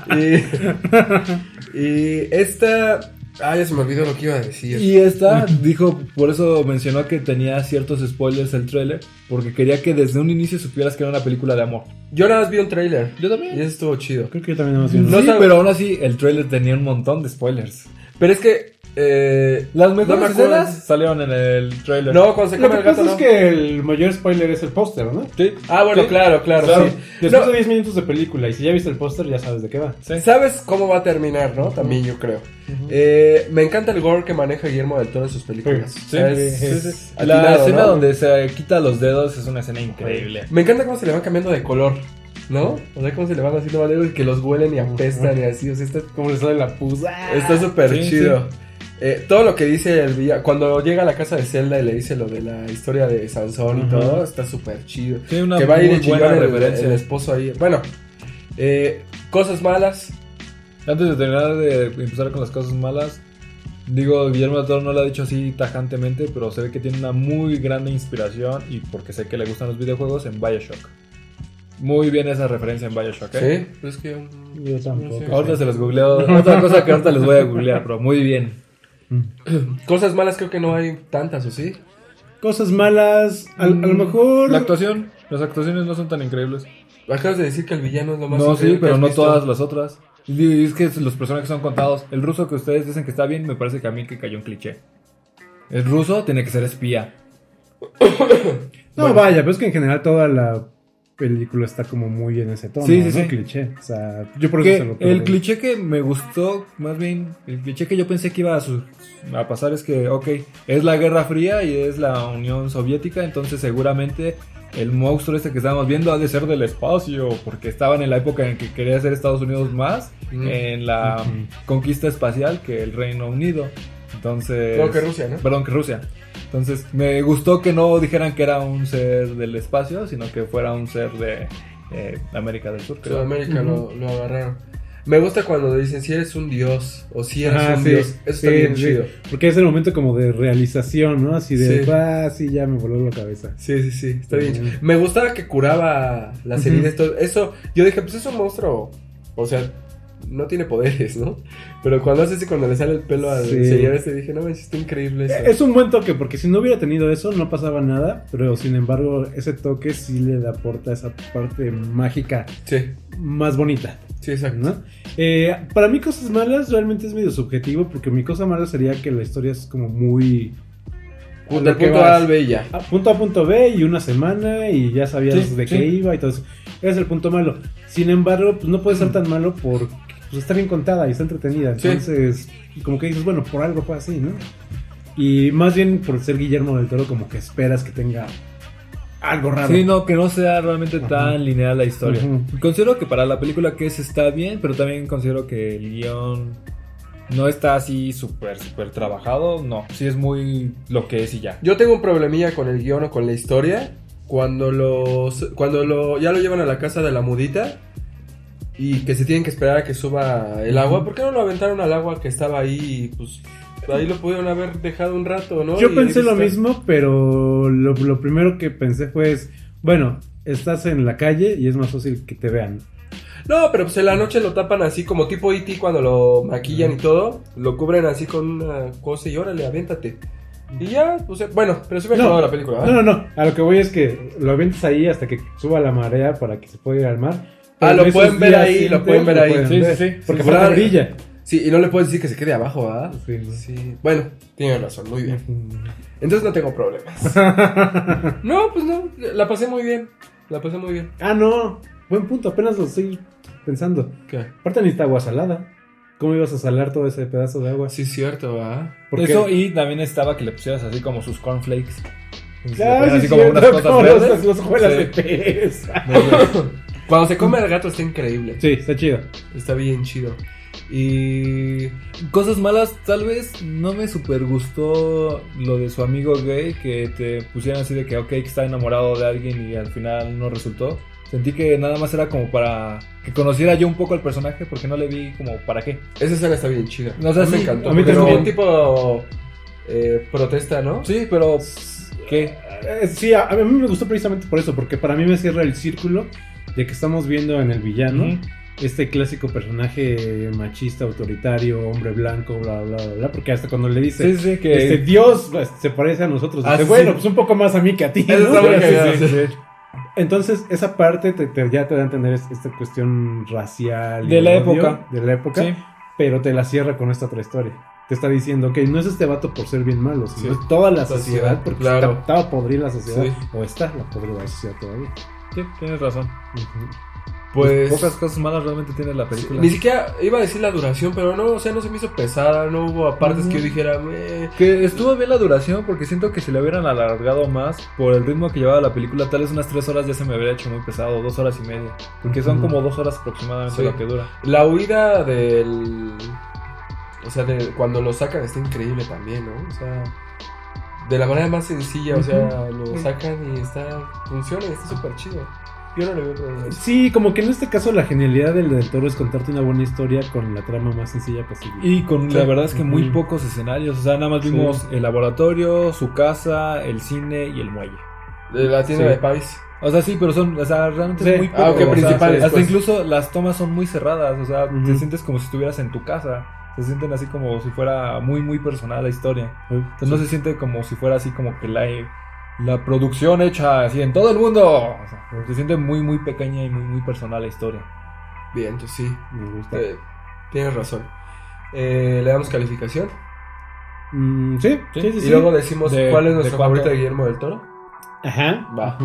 Speaker 3: <laughs> y, y esta. Ah, ya se me olvidó lo que iba a decir.
Speaker 2: Y esta dijo, por eso mencionó que tenía ciertos spoilers el trailer, porque quería que desde un inicio supieras que era una película de amor.
Speaker 3: Yo nada más vi un trailer.
Speaker 2: Yo
Speaker 3: Y
Speaker 2: también.
Speaker 3: eso estuvo chido.
Speaker 1: Creo que yo también no vi
Speaker 2: No
Speaker 3: No sabe-
Speaker 2: pero aún así el trailer tenía un montón de spoilers.
Speaker 3: Pero es que Eh,
Speaker 2: Las
Speaker 3: no me
Speaker 2: mejores escenas salieron en el trailer.
Speaker 3: No, cuando se
Speaker 1: Lo
Speaker 3: come
Speaker 1: que
Speaker 3: el gato
Speaker 1: pasa
Speaker 3: no.
Speaker 1: es que el mayor spoiler es el póster, ¿no?
Speaker 2: Sí.
Speaker 3: Ah, bueno,
Speaker 2: Sí.
Speaker 3: claro, claro,
Speaker 2: Claro.
Speaker 3: sí.
Speaker 1: Después
Speaker 3: No,
Speaker 1: de 10 minutos de película y si ya viste el póster ya sabes de qué va.
Speaker 2: Sí.
Speaker 3: ¿Sabes cómo va a terminar, no? También yo creo. Eh, me encanta el gore que maneja Guillermo del Toro en sus películas.
Speaker 2: Sí,
Speaker 3: es-
Speaker 2: sí, sí.
Speaker 3: atinado,
Speaker 2: La escena
Speaker 3: ¿no?
Speaker 2: donde se quita los dedos es una escena increíble.
Speaker 3: Me encanta cómo se le van cambiando de color, ¿no? O sea, cómo se le van haciendo maneras y que los huelen y apestan y así. O sea, está
Speaker 1: Como le sale la pusa.
Speaker 3: Está súper
Speaker 2: Sí,
Speaker 3: chido. Eh, todo lo que dice el villano, cuando llega a la casa de Zelda y le dice lo de la historia de Sansón y todo, está súper chido.
Speaker 2: Sí,
Speaker 3: que va a ir
Speaker 2: buena
Speaker 3: el,
Speaker 2: referencia.
Speaker 3: el esposo ahí. Bueno, eh, cosas malas.
Speaker 2: Antes de terminar de empezar con las cosas malas, digo, Guillermo del Toro no lo ha dicho así tajantemente, pero se ve que tiene una muy grande inspiración y porque sé que le gustan los videojuegos en Bioshock. Muy bien esa referencia en Bioshock, ¿eh?
Speaker 3: Sí, pues que.
Speaker 1: Yo tampoco.
Speaker 2: Ahorita se los googleo. Otra cosa que ahorita les voy a googlear, pero muy bien. <clears throat>
Speaker 3: Cosas malas creo que no hay tantas, ¿o sí?
Speaker 1: Cosas malas, a, a lo mejor...
Speaker 2: La actuación, las actuaciones no son tan increíbles.
Speaker 3: Acabas de decir que el villano es lo más
Speaker 2: No, sí, pero no
Speaker 3: visto.
Speaker 2: todas las otras. Y es que los personajes son contados. El ruso que ustedes dicen que está bien, me parece que a mí que cayó un cliché. El ruso tiene que ser espía. <coughs>
Speaker 1: No, vaya, pero es que en general toda la película está como muy en ese tono,
Speaker 2: Sí, sí,
Speaker 1: ¿no?
Speaker 2: sí.
Speaker 1: cliché. O sea, yo por eso se lo
Speaker 2: el cliché que me gustó, más bien, el cliché que yo pensé que iba a, su- a pasar es que, ok, es la Guerra Fría y es la Unión Soviética, entonces seguramente el monstruo este que estamos viendo ha de ser del espacio, porque estaban en la época en que quería ser Estados Unidos más
Speaker 3: Mm.
Speaker 2: en la conquista espacial que el Reino Unido. Entonces...
Speaker 3: Creo que Rusia, ¿no?
Speaker 2: Perdón, que Rusia. Entonces, me gustó que no dijeran que era un ser del espacio, sino que fuera un ser de eh, América del Sur. creo.
Speaker 3: Sudamérica lo, lo agarraron. Me gusta cuando dicen si eres un dios o si eres
Speaker 1: Ajá,
Speaker 3: un
Speaker 1: sí,
Speaker 3: dios. Eso está
Speaker 1: sí,
Speaker 3: bien
Speaker 1: sí.
Speaker 3: chido.
Speaker 1: Porque es el momento como de realización, ¿no? Así de,
Speaker 3: Sí.
Speaker 1: ah, sí, ya me voló la cabeza.
Speaker 3: Sí, sí, sí, está bien. Chido. Me gustaba que curaba las heridas. todo Eso, yo dije, pues es un monstruo. O sea, no tiene poderes, ¿no? Pero cuando hace así, cuando le sale el pelo al
Speaker 1: Sí.
Speaker 3: señor este, dije, no manches, está increíble eso.
Speaker 1: Es un buen toque, porque si no hubiera tenido eso, no pasaba nada. Pero sin embargo, ese toque sí le aporta esa parte mágica
Speaker 3: Sí,
Speaker 1: más bonita.
Speaker 3: sí, exacto.
Speaker 1: ¿no? Eh, para mí, cosas malas realmente es medio subjetivo, porque mi cosa mala sería que la historia es como muy. Lo que
Speaker 3: punto. A al B y ya.
Speaker 1: A punto A, punto B y una semana y ya sabías
Speaker 2: Sí,
Speaker 1: de
Speaker 2: sí.
Speaker 1: qué iba y todo eso. Ese es el punto malo. Sin embargo, pues no puede ser tan malo porque pues, está bien contada y está entretenida.
Speaker 3: Sí.
Speaker 1: Entonces, como que dices, bueno, por algo fue así, ¿no? Y más bien por ser Guillermo del Toro, como que esperas que tenga algo raro.
Speaker 2: Sí, no, que no sea realmente
Speaker 1: Ajá.
Speaker 2: tan lineal la historia. Considero que para la película que es está bien, pero también considero que el guion no está así súper, súper trabajado. No, sí es muy lo que es y ya.
Speaker 3: Yo tengo un problemilla con el guion o con la historia. Cuando los, cuando lo, ya lo llevan a la casa de la mudita y que se tienen que esperar a que suba el agua. ¿Por qué no lo aventaron al agua que estaba ahí? y, Pues ahí lo pudieron haber dejado un rato, ¿no?
Speaker 1: Yo
Speaker 3: Y
Speaker 1: pensé lo
Speaker 3: está.
Speaker 1: mismo, pero lo, lo primero que pensé fue, es, bueno, estás en la calle y es más fácil que te vean.
Speaker 3: No, pero pues en la noche lo tapan así como tipo E.T. cuando lo maquillan y todo. Lo cubren así con una cosa y órale, aviéntate. Y ya, pues eh, bueno, pero ha
Speaker 1: No.
Speaker 3: la película,
Speaker 1: No,
Speaker 3: ¿verdad?
Speaker 1: no, no. A lo que voy es que lo avientas ahí hasta que suba la marea para que se pueda ir al mar.
Speaker 3: Ah,
Speaker 1: Pero
Speaker 3: lo
Speaker 1: esos
Speaker 3: pueden ver ahí, lo pueden ver ahí.
Speaker 2: Sí,
Speaker 1: ver,
Speaker 2: sí, sí.
Speaker 1: Porque
Speaker 3: Sí,
Speaker 1: aparte
Speaker 3: claro.
Speaker 1: brilla.
Speaker 3: Sí, y no le puedes decir que se quede abajo, ¿verdad?
Speaker 1: Sí, ¿no?
Speaker 3: Sí. Bueno, tienes razón, muy bien. Entonces no tengo problemas. <laughs> no, pues no, la pasé muy bien. La pasé muy bien.
Speaker 1: ah, no. Buen punto, apenas lo estoy pensando.
Speaker 3: ¿Qué?
Speaker 1: Aparte necesita agua salada. ¿Cómo ibas a salar todo ese pedazo de agua?
Speaker 3: Sí, cierto, ¿verdad?
Speaker 1: Porque-
Speaker 2: Eso y también estaba que le pusieras así como sus cornflakes. Y se
Speaker 1: Ah, sí,
Speaker 2: así como unas cosas
Speaker 1: como <laughs>
Speaker 2: verdes.
Speaker 1: los, los juelas
Speaker 2: Sí.
Speaker 1: de pez.
Speaker 3: Cuando se come el gato está increíble.
Speaker 1: Sí, está chido.
Speaker 3: Está bien chido. Y.
Speaker 2: Cosas malas, tal vez no me super gustó lo de su amigo gay, que te pusieran así de que, ok, que está enamorado de alguien y al final no resultó. Sentí que nada más era como para que conociera yo un poco al personaje, porque no le vi como para qué.
Speaker 3: Esa escena está bien chida.
Speaker 2: O sea,
Speaker 3: A mí me
Speaker 2: sí,
Speaker 3: encantó.
Speaker 1: a mí
Speaker 3: como
Speaker 1: también.
Speaker 3: un tipo. eh, protesta, ¿no?
Speaker 2: Sí, pero ¿qué?
Speaker 1: Eh, Sí, a, mí me gustó precisamente por eso, porque para mí me cierra el círculo de que estamos viendo en el villano. Este clásico personaje machista, autoritario, hombre blanco, bla, bla, bla, bla, porque hasta cuando le dice,
Speaker 2: Sí, sí, que...
Speaker 1: este Dios pues, se parece a nosotros,
Speaker 3: Ah,
Speaker 1: dice,
Speaker 3: sí.
Speaker 1: bueno, pues un poco más a mí que a ti.
Speaker 3: Eso
Speaker 1: ¿no? Entonces, esa parte te- te- ya te da a entender es- esta cuestión racial. y
Speaker 2: De la
Speaker 1: odio
Speaker 2: época.
Speaker 1: De la época,
Speaker 2: Sí.
Speaker 1: pero te la cierra con esta otra historia. te está diciendo, ok, no es este vato por ser bien malo, sino
Speaker 3: Sí.
Speaker 1: es toda la
Speaker 3: Sociedad,
Speaker 1: sociedad, porque
Speaker 3: claro.
Speaker 1: está, estaba podrida la sociedad,
Speaker 3: Sí.
Speaker 1: o está la podrida la sociedad todavía.
Speaker 2: Sí, tienes razón.
Speaker 3: Pues.
Speaker 2: Pocas cosas malas realmente tiene la película.
Speaker 3: ni siquiera iba a decir la duración, pero no, o sea, no se me hizo pesada, no hubo partes que yo dijera, "Meh".
Speaker 2: Que estuvo bien la duración porque siento que si le hubieran alargado más por el ritmo que llevaba la película, tal vez unas tres horas ya se me hubiera hecho muy pesado, dos horas y media. Porque son como dos horas aproximadamente
Speaker 3: Sí.
Speaker 2: lo que dura.
Speaker 3: La huida del. O sea, de cuando lo sacan está increíble también, ¿no? O sea, de la manera más sencilla, o sea, lo sacan y está. Funciona y está súper chido. Yo no le veo problema.
Speaker 1: Sí, como que en este caso la genialidad del, del toro es contarte una buena historia con la trama más sencilla posible.
Speaker 2: Y con
Speaker 3: Sí.
Speaker 2: la verdad es que muy pocos escenarios. O sea, nada más
Speaker 1: Sí.
Speaker 2: vimos el laboratorio, su casa, el cine y el muelle.
Speaker 3: De la tienda
Speaker 1: Sí.
Speaker 3: de Paris.
Speaker 2: O sea, sí, pero son, o sea, realmente
Speaker 1: Sí.
Speaker 2: es muy
Speaker 1: Ah,
Speaker 2: poco.
Speaker 3: ok,
Speaker 2: o sea,
Speaker 3: principales,
Speaker 2: hasta
Speaker 3: pues.
Speaker 2: incluso las tomas son muy cerradas. O sea, te sientes como si estuvieras en tu casa. Se sienten así como si fuera muy, muy personal la historia. Entonces no se siente como si fuera así como que la, la producción hecha así en todo el mundo. O sea, se siente muy, muy pequeña y muy, muy personal la historia.
Speaker 3: Bien, entonces sí.
Speaker 1: Me gusta.
Speaker 3: eh, tienes razón. Eh, Le damos calificación.
Speaker 1: Mm, sí, sí, sí,
Speaker 3: Y
Speaker 1: sí.
Speaker 3: luego decimos
Speaker 2: De-
Speaker 3: cuál es nuestro favorito de Guillermo del Toro.
Speaker 1: Ajá.
Speaker 3: Va.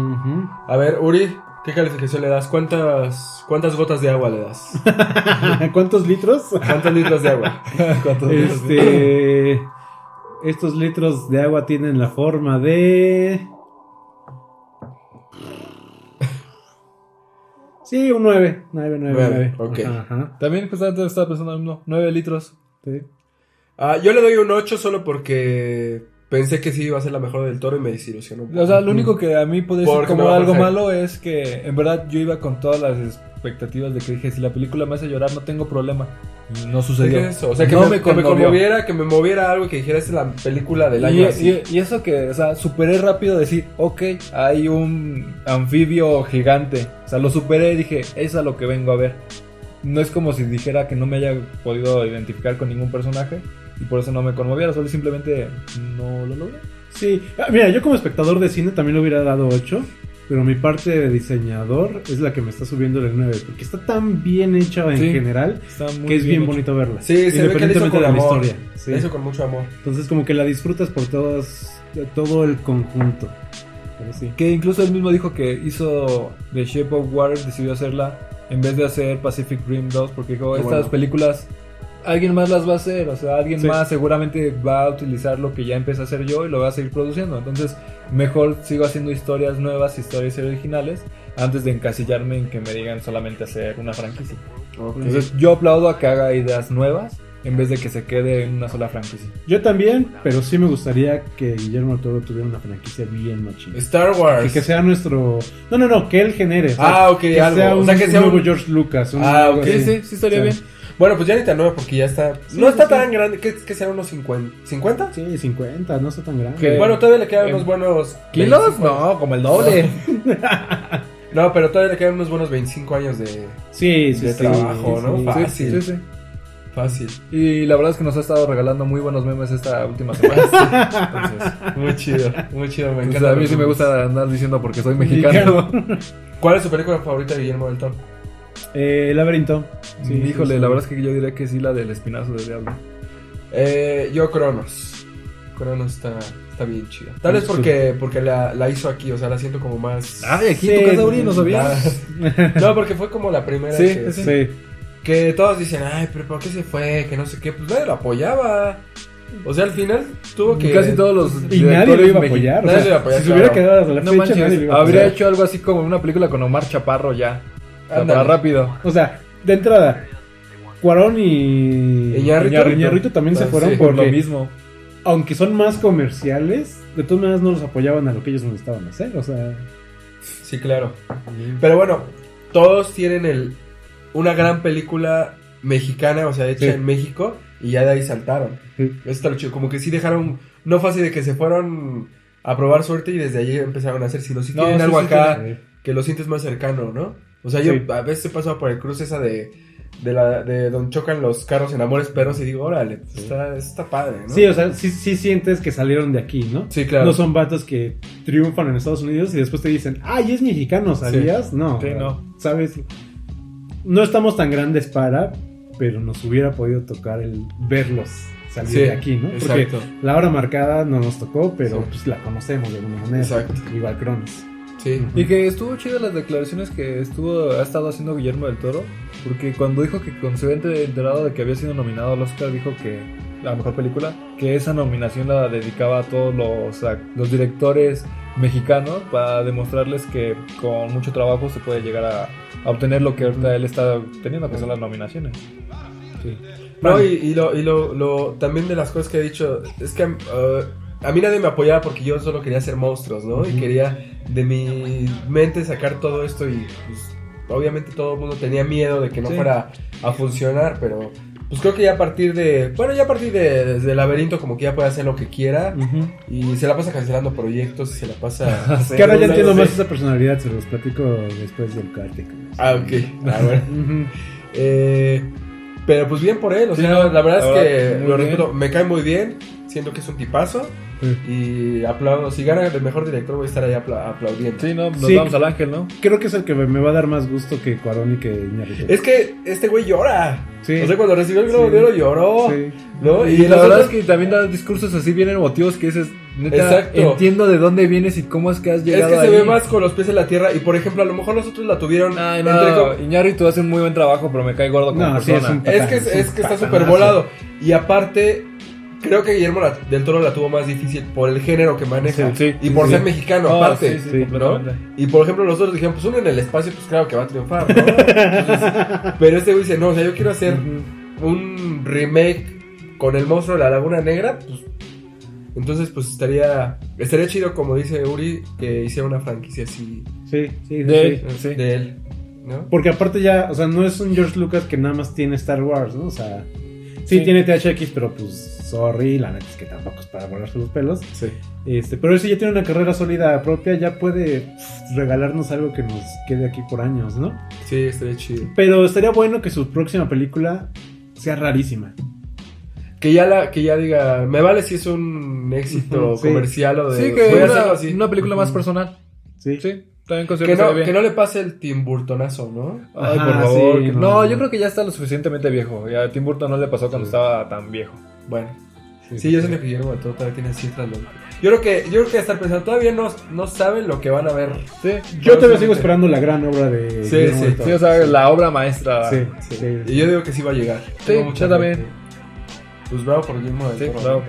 Speaker 3: A ver, Uri, ¿qué calificación le das? ¿Cuántas, cuántas gotas de agua le das? <laughs>
Speaker 1: ¿Cuántos litros?
Speaker 3: ¿Cuántos litros de agua? <laughs>
Speaker 2: ¿Cuántos
Speaker 1: Este. Estos litros de agua tienen la forma de. Sí, un 9. 9, 9,
Speaker 3: Nueve,
Speaker 1: 9.
Speaker 3: ok.
Speaker 1: Ajá.
Speaker 2: También justamente estaba pensando lo mismo. 9 litros.
Speaker 1: Sí.
Speaker 3: Ah, yo le doy un 8 solo porque pensé que sí iba a ser la mejor del Toro y me desilusionó.
Speaker 2: O sea, lo único que a mí puede ser
Speaker 3: Porque
Speaker 2: como algo malo es que en verdad yo iba con todas las expectativas de que dije, si la película me hace llorar no tengo problema. Y no sucedió.
Speaker 3: que eso, O sea, que,
Speaker 2: no
Speaker 3: me, que me conmoviera, que me moviera algo que dijera, esta es la película del año
Speaker 2: Y,
Speaker 3: así.
Speaker 2: y- y eso que, o sea, superé rápido decir, ok, hay un anfibio gigante. O sea, lo superé y dije, es a lo que vengo a ver. No es como si dijera que no me haya podido identificar con ningún personaje y por eso no me conmoviera, solo simplemente no lo logré.
Speaker 1: Sí. Ah, Mira, yo como espectador de cine también le hubiera dado 8. Pero mi parte de diseñador es la que me está subiendo el 9. Porque está tan bien hecha en
Speaker 2: Sí,
Speaker 1: general que es bien bonito verla.
Speaker 3: Sí, se ve que hizo con
Speaker 1: de la
Speaker 3: amor.
Speaker 1: historia. Sí.
Speaker 3: Hizo con mucho amor.
Speaker 1: Entonces como que la disfrutas por todas, todo el conjunto. Pero sí.
Speaker 2: Que incluso él mismo dijo que hizo The Shape of Water, decidió hacerla en vez de hacer Pacific Rim 2, porque dijo, estas
Speaker 3: bueno.
Speaker 2: películas alguien más las va a hacer, o sea, alguien
Speaker 1: Sí.
Speaker 2: más seguramente va a utilizar lo que ya empecé a hacer yo y lo va a seguir produciendo. Entonces, mejor sigo haciendo historias nuevas, historias originales, antes de encasillarme en que me digan solamente hacer una franquicia. Entonces, yo aplaudo a que haga ideas nuevas en vez de que se quede en una sola franquicia.
Speaker 1: Yo también, pero sí me gustaría que Guillermo del Toro tuviera una franquicia bien machina.
Speaker 3: Star Wars.
Speaker 1: Y que sea nuestro... No, no, no, que él genere. o sea,
Speaker 3: Ah, ok,
Speaker 1: que
Speaker 3: algo.
Speaker 1: sea
Speaker 3: O sea, que sea
Speaker 1: nuevo
Speaker 3: un-
Speaker 1: George Lucas. un
Speaker 3: Ah, ok.
Speaker 2: Sí, sí, sí estaría
Speaker 1: Sí.
Speaker 2: bien.
Speaker 3: Bueno, pues ya ni tan nueva porque ya está.
Speaker 1: Sí,
Speaker 3: no está
Speaker 1: sí.
Speaker 3: tan grande. ¿Qué, que será unos 50? ¿50?
Speaker 1: Sí, 50, no está tan grande.
Speaker 2: ¿Qué?
Speaker 3: Bueno, todavía le quedan
Speaker 2: ¿En
Speaker 3: unos buenos.
Speaker 2: ¿Kilos?
Speaker 3: 25.
Speaker 2: No, como el doble. <laughs>
Speaker 3: No, pero todavía le quedan unos buenos 25 años de
Speaker 1: Sí, sí,
Speaker 3: de
Speaker 1: sí,
Speaker 3: trabajo,
Speaker 1: sí,
Speaker 3: ¿no?
Speaker 1: sí.
Speaker 3: Fácil.
Speaker 2: Sí, sí.
Speaker 3: fácil.
Speaker 2: Y la verdad es que nos ha estado regalando muy buenos memes esta última semana. <laughs> Entonces,
Speaker 3: Muy chido, muy chido. Me
Speaker 2: pues,
Speaker 3: encanta.
Speaker 2: a mí sí me gusta andar diciendo porque soy mexicano.
Speaker 3: ¿Cuál es su película favorita de Guillermo del Toro?
Speaker 1: Eh, laberinto. Sí,
Speaker 2: Híjole,
Speaker 1: sí, sí.
Speaker 2: la verdad es que yo diría que sí, la del espinazo del diablo.
Speaker 3: Eh, yo, Cronos. Cronos está, está bien chida. Tal vez porque, porque la, la hizo aquí, o sea, la siento como más.
Speaker 2: Ay, aquí
Speaker 1: Sí,
Speaker 2: en tu casa, Uri, no
Speaker 3: La-
Speaker 2: sabías. <laughs>
Speaker 3: No, porque fue como la primera
Speaker 2: Sí,
Speaker 3: que,
Speaker 2: sí.
Speaker 1: Sí.
Speaker 3: que todos dicen, ay, pero ¿por qué se fue? Que no sé qué, pues nadie lo apoyaba. O sea, al final tuvo que...
Speaker 2: Casi todos los
Speaker 1: Y nadie lo iba a apoyar. o
Speaker 3: Nadie
Speaker 1: sea,
Speaker 3: lo iba a apoyar,
Speaker 1: si se hubiera
Speaker 3: claro.
Speaker 1: quedado hasta la
Speaker 2: No
Speaker 1: fecha,
Speaker 2: manches,
Speaker 1: nadie lo iba a
Speaker 2: habría hecho algo así como una película con Omar Chaparro ya. Para rápido.
Speaker 1: O sea, de entrada, Cuarón y.
Speaker 3: Iñárritu
Speaker 1: también se
Speaker 3: Ah,
Speaker 1: fueron
Speaker 3: sí,
Speaker 2: Por lo mismo.
Speaker 1: aunque son más comerciales, de todas maneras no los apoyaban a lo que ellos necesitaban hacer. O sea,
Speaker 3: Sí, claro. Pero bueno, todos tienen el una gran película mexicana, o sea, hecha
Speaker 1: Sí.
Speaker 3: en México, y ya de ahí saltaron.
Speaker 1: Sí.
Speaker 3: Eso está lo chido. Como que sí dejaron, no fue así de que se fueron a probar suerte y desde ahí empezaron a hacer, sino si
Speaker 2: No,
Speaker 3: tienen algo acá que lo sientes más cercano, ¿no? O sea, yo
Speaker 1: Sí.
Speaker 3: a veces he pasado por el cruce esa de, de, la, de donde chocan los carros en Amores Perros y digo, órale, pues está, está padre, ¿no?
Speaker 1: Sí, o sea, sí, sí sientes que salieron de aquí, ¿no?
Speaker 3: Sí, claro.
Speaker 1: No son vatos que triunfan en Estados Unidos y después te dicen, ay, es mexicano, ¿sabías? No.
Speaker 2: Sí, no.
Speaker 1: ¿Sabes? No estamos tan grandes para, pero nos hubiera podido tocar el verlos salir
Speaker 3: Sí,
Speaker 1: de aquí, ¿no? Porque
Speaker 3: exacto.
Speaker 1: la hora marcada no nos tocó, pero
Speaker 3: Sí.
Speaker 1: pues la conocemos de alguna manera.
Speaker 3: Exacto.
Speaker 1: Igual Cronos.
Speaker 3: Sí.
Speaker 2: Y que estuvo chido las declaraciones que estuvo ha estado haciendo Guillermo del Toro, porque cuando dijo que con su ente enterado de que había sido nominado al Oscar, dijo que la mejor película, que esa nominación la dedicaba a todos los, a los directores mexicanos para demostrarles que con mucho trabajo se puede llegar a, a obtener lo que ahorita él está teniendo, que son las nominaciones. Sí.
Speaker 3: No, y, y lo, y lo, lo- también de las cosas que he dicho, es que uh, a mí nadie me apoyaba porque yo solo quería hacer monstruos, ¿no? Y quería de mi mente sacar todo esto y pues obviamente todo el mundo tenía miedo de que no
Speaker 2: Sí.
Speaker 3: fuera a funcionar, pero pues creo que ya a partir de, bueno, ya a partir de laberinto como que ya puede hacer lo que quiera y se la pasa cancelando proyectos y se la pasa... <laughs>
Speaker 2: Sí.
Speaker 1: Que ahora ya entiendo más esa personalidad, se los platico después del cártel.
Speaker 3: Ah, ok. Ah, bueno. <laughs> Eh, pero pues bien por él, o
Speaker 2: Sí,
Speaker 3: sea,
Speaker 2: no,
Speaker 3: la verdad es que lo respeto, me cae muy bien, siento que es un tipazo
Speaker 1: Sí.
Speaker 3: y aplaudo, si gana el mejor director voy a estar ahí apla- aplaudiendo.
Speaker 2: Sí, no, nos
Speaker 1: Sí.
Speaker 2: vamos al ángel, ¿no?
Speaker 1: Creo que es el que me va a dar más gusto que Cuarón y que Iñárritu.
Speaker 3: Es que este güey llora.
Speaker 1: Sí.
Speaker 3: O sea, cuando recibió el Globo
Speaker 1: Sí.
Speaker 3: de Oro lloró.
Speaker 1: Sí.
Speaker 3: ¿no?
Speaker 2: Y,
Speaker 3: Y,
Speaker 2: la verdad es que también da discursos así bien emotivos que dices, neta,
Speaker 3: Exacto.
Speaker 2: entiendo de dónde vienes y cómo es que has
Speaker 3: es
Speaker 2: llegado
Speaker 3: que se ve más con los pies en la tierra y por ejemplo a lo mejor los otros la tuvieron
Speaker 2: Ay,
Speaker 3: entre
Speaker 2: no, Iñárritu hace un muy buen trabajo, pero me cae gordo como
Speaker 1: No, sí, es
Speaker 2: persona.
Speaker 3: Es que, es, es que está súper volado. Y aparte, creo que Guillermo la- del Toro la tuvo más difícil por el género que maneja.
Speaker 2: Sí, sí,
Speaker 3: y por
Speaker 2: sí,
Speaker 3: ser mexicano,
Speaker 2: No,
Speaker 3: aparte. Y por ejemplo, los otros dijeron, pues uno en el espacio, pues claro que va a triunfar, ¿no? Entonces, pero este güey dice, no, o sea, yo quiero hacer un remake con el monstruo de la Laguna Negra, pues. Entonces, pues estaría estaría chido, como dice Uri, que hiciera una franquicia así
Speaker 1: Sí, sí,
Speaker 2: De él, sí.
Speaker 3: de él, ¿no?
Speaker 1: Porque aparte ya, o sea, no es un George Lucas que nada más tiene Star Wars, ¿no? O sea, sí,
Speaker 2: Sí.
Speaker 1: tiene THX, pero pues, sorry, la neta es que tampoco es para volarse los pelos.
Speaker 3: Sí.
Speaker 1: Este, pero ese ya tiene una carrera sólida propia, ya puede pff, regalarnos algo que nos quede aquí por años, ¿no?
Speaker 3: Sí, estaría chido.
Speaker 1: Pero estaría bueno que su próxima película sea rarísima.
Speaker 3: Que ya la, que ya diga, me vale si es un éxito
Speaker 1: sí.
Speaker 3: comercial o de
Speaker 2: Sí, que
Speaker 3: voy a
Speaker 2: una,
Speaker 3: hacerlo así.
Speaker 2: una película más personal.
Speaker 1: Sí.
Speaker 2: Sí, también considero
Speaker 3: Que no, que no le pase el Tim Burtonazo, ¿no?
Speaker 2: Ay, por
Speaker 1: Ajá,
Speaker 2: favor.
Speaker 1: sí,
Speaker 2: que-
Speaker 1: no,
Speaker 2: no,
Speaker 1: no.
Speaker 2: yo creo que ya está lo suficientemente viejo. Ya a Tim Burton no le pasó cuando
Speaker 1: Sí.
Speaker 2: estaba tan viejo.
Speaker 3: Bueno.
Speaker 1: Sí,
Speaker 3: Sí, yo siento que Guillermo del Toro todavía tiene ciertas lógicas. Yo creo que, yo creo que estar pensando, todavía no, no saben lo que van a ver.
Speaker 2: Sí,
Speaker 1: Yo todavía sigo esperando la gran obra de
Speaker 3: Sí,
Speaker 1: Guillermo
Speaker 3: sí,
Speaker 2: sí, o sea, la obra maestra.
Speaker 1: Sí,
Speaker 3: Sí.
Speaker 1: sí.
Speaker 3: Y yo digo que sí va a llegar.
Speaker 2: Sí,
Speaker 3: Tengo mucha
Speaker 2: yo también.
Speaker 3: Pues bravo por Guillermo del
Speaker 2: Sí,
Speaker 3: Toro.
Speaker 2: bravo,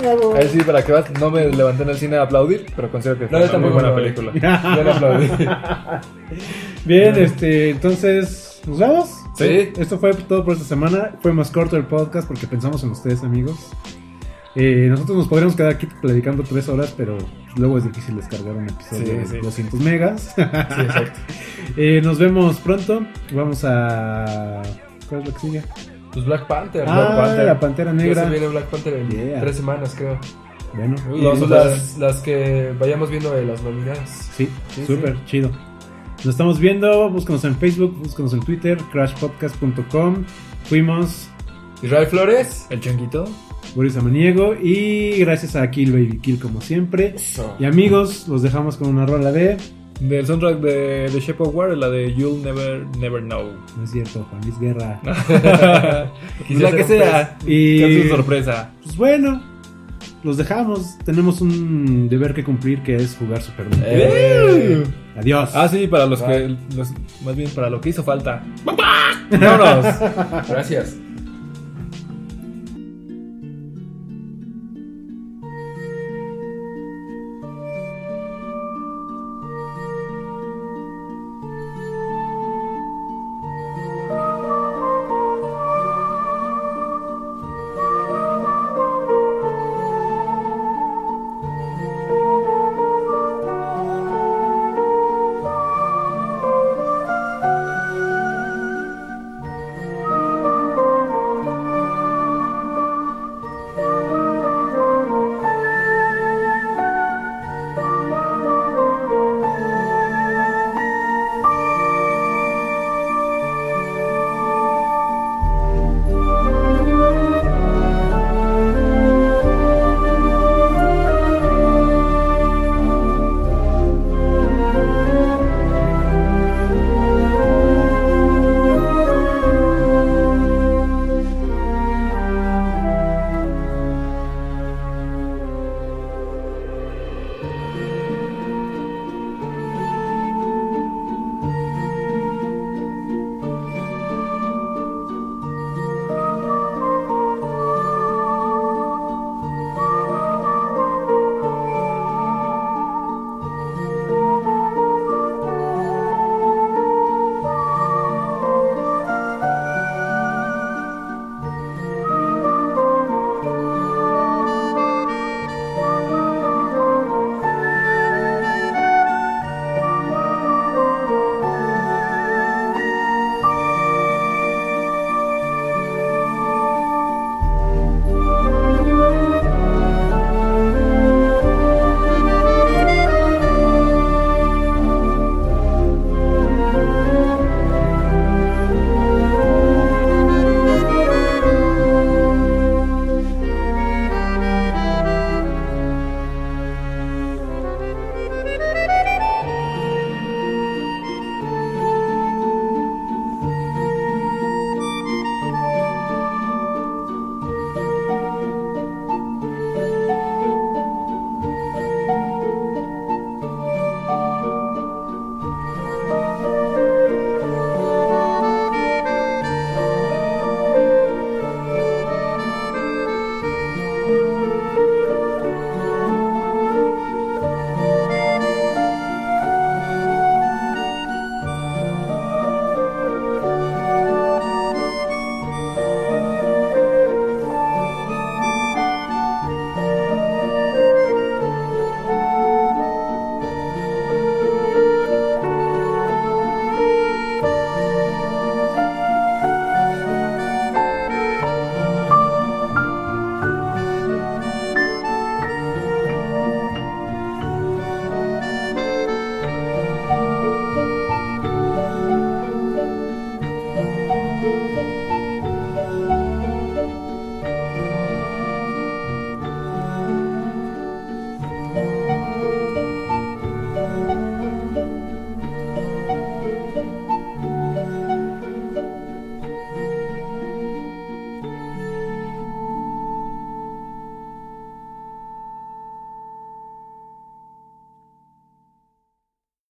Speaker 2: bravo. Ahí sí, para que vas, no me levanté en el cine a aplaudir, pero considero que
Speaker 3: No,
Speaker 2: fue una muy buena película. <laughs>
Speaker 3: Yo le aplaudí. <laughs>
Speaker 1: Bien, este, entonces, ¿nos vamos?
Speaker 3: Sí.
Speaker 1: Esto fue todo por esta semana. Fue más corto el podcast porque pensamos en ustedes, amigos. Eh, nosotros nos podríamos quedar aquí platicando tres horas, pero luego es difícil descargar un episodio
Speaker 2: Sí,
Speaker 1: de
Speaker 2: sí.
Speaker 1: 200 megas.
Speaker 3: Sí, exacto. <laughs>
Speaker 1: Eh, nos vemos pronto. Vamos a. ¿Cuál es lo que sigue?
Speaker 3: Pues Black Panther.
Speaker 1: Ah,
Speaker 3: Black Panther.
Speaker 1: la Pantera
Speaker 3: Ya se
Speaker 1: Negra.
Speaker 3: viene Black Panther en
Speaker 1: Yeah.
Speaker 3: tres semanas, creo.
Speaker 1: Bueno,
Speaker 2: Uy,
Speaker 3: las, las que vayamos viendo de las nominadas.
Speaker 1: sí,
Speaker 3: Sí,
Speaker 1: súper chido. Nos estamos viendo. Búscanos en Facebook, búscanos en Twitter, crashpodcast.com. Fuimos
Speaker 3: Israel Flores.
Speaker 2: El changuito.
Speaker 1: Boris Amaniego y gracias a Kill Baby Kill como siempre.
Speaker 3: Eso.
Speaker 1: Y amigos, los dejamos con una rola de.
Speaker 2: Del soundtrack de The Shape of Water, la de You'll Never Never Know.
Speaker 1: No es cierto, Juan Luis Guerra. <laughs>
Speaker 2: Pues la que sea.
Speaker 1: Y
Speaker 2: Que sorpresa.
Speaker 1: pues bueno, los dejamos. Tenemos un deber que cumplir que es jugar Super Nintendo.
Speaker 3: Eh.
Speaker 1: Adiós.
Speaker 2: Ah, sí, para los que. los- más bien para lo que hizo falta. Vámonos. <laughs>
Speaker 3: Gracias.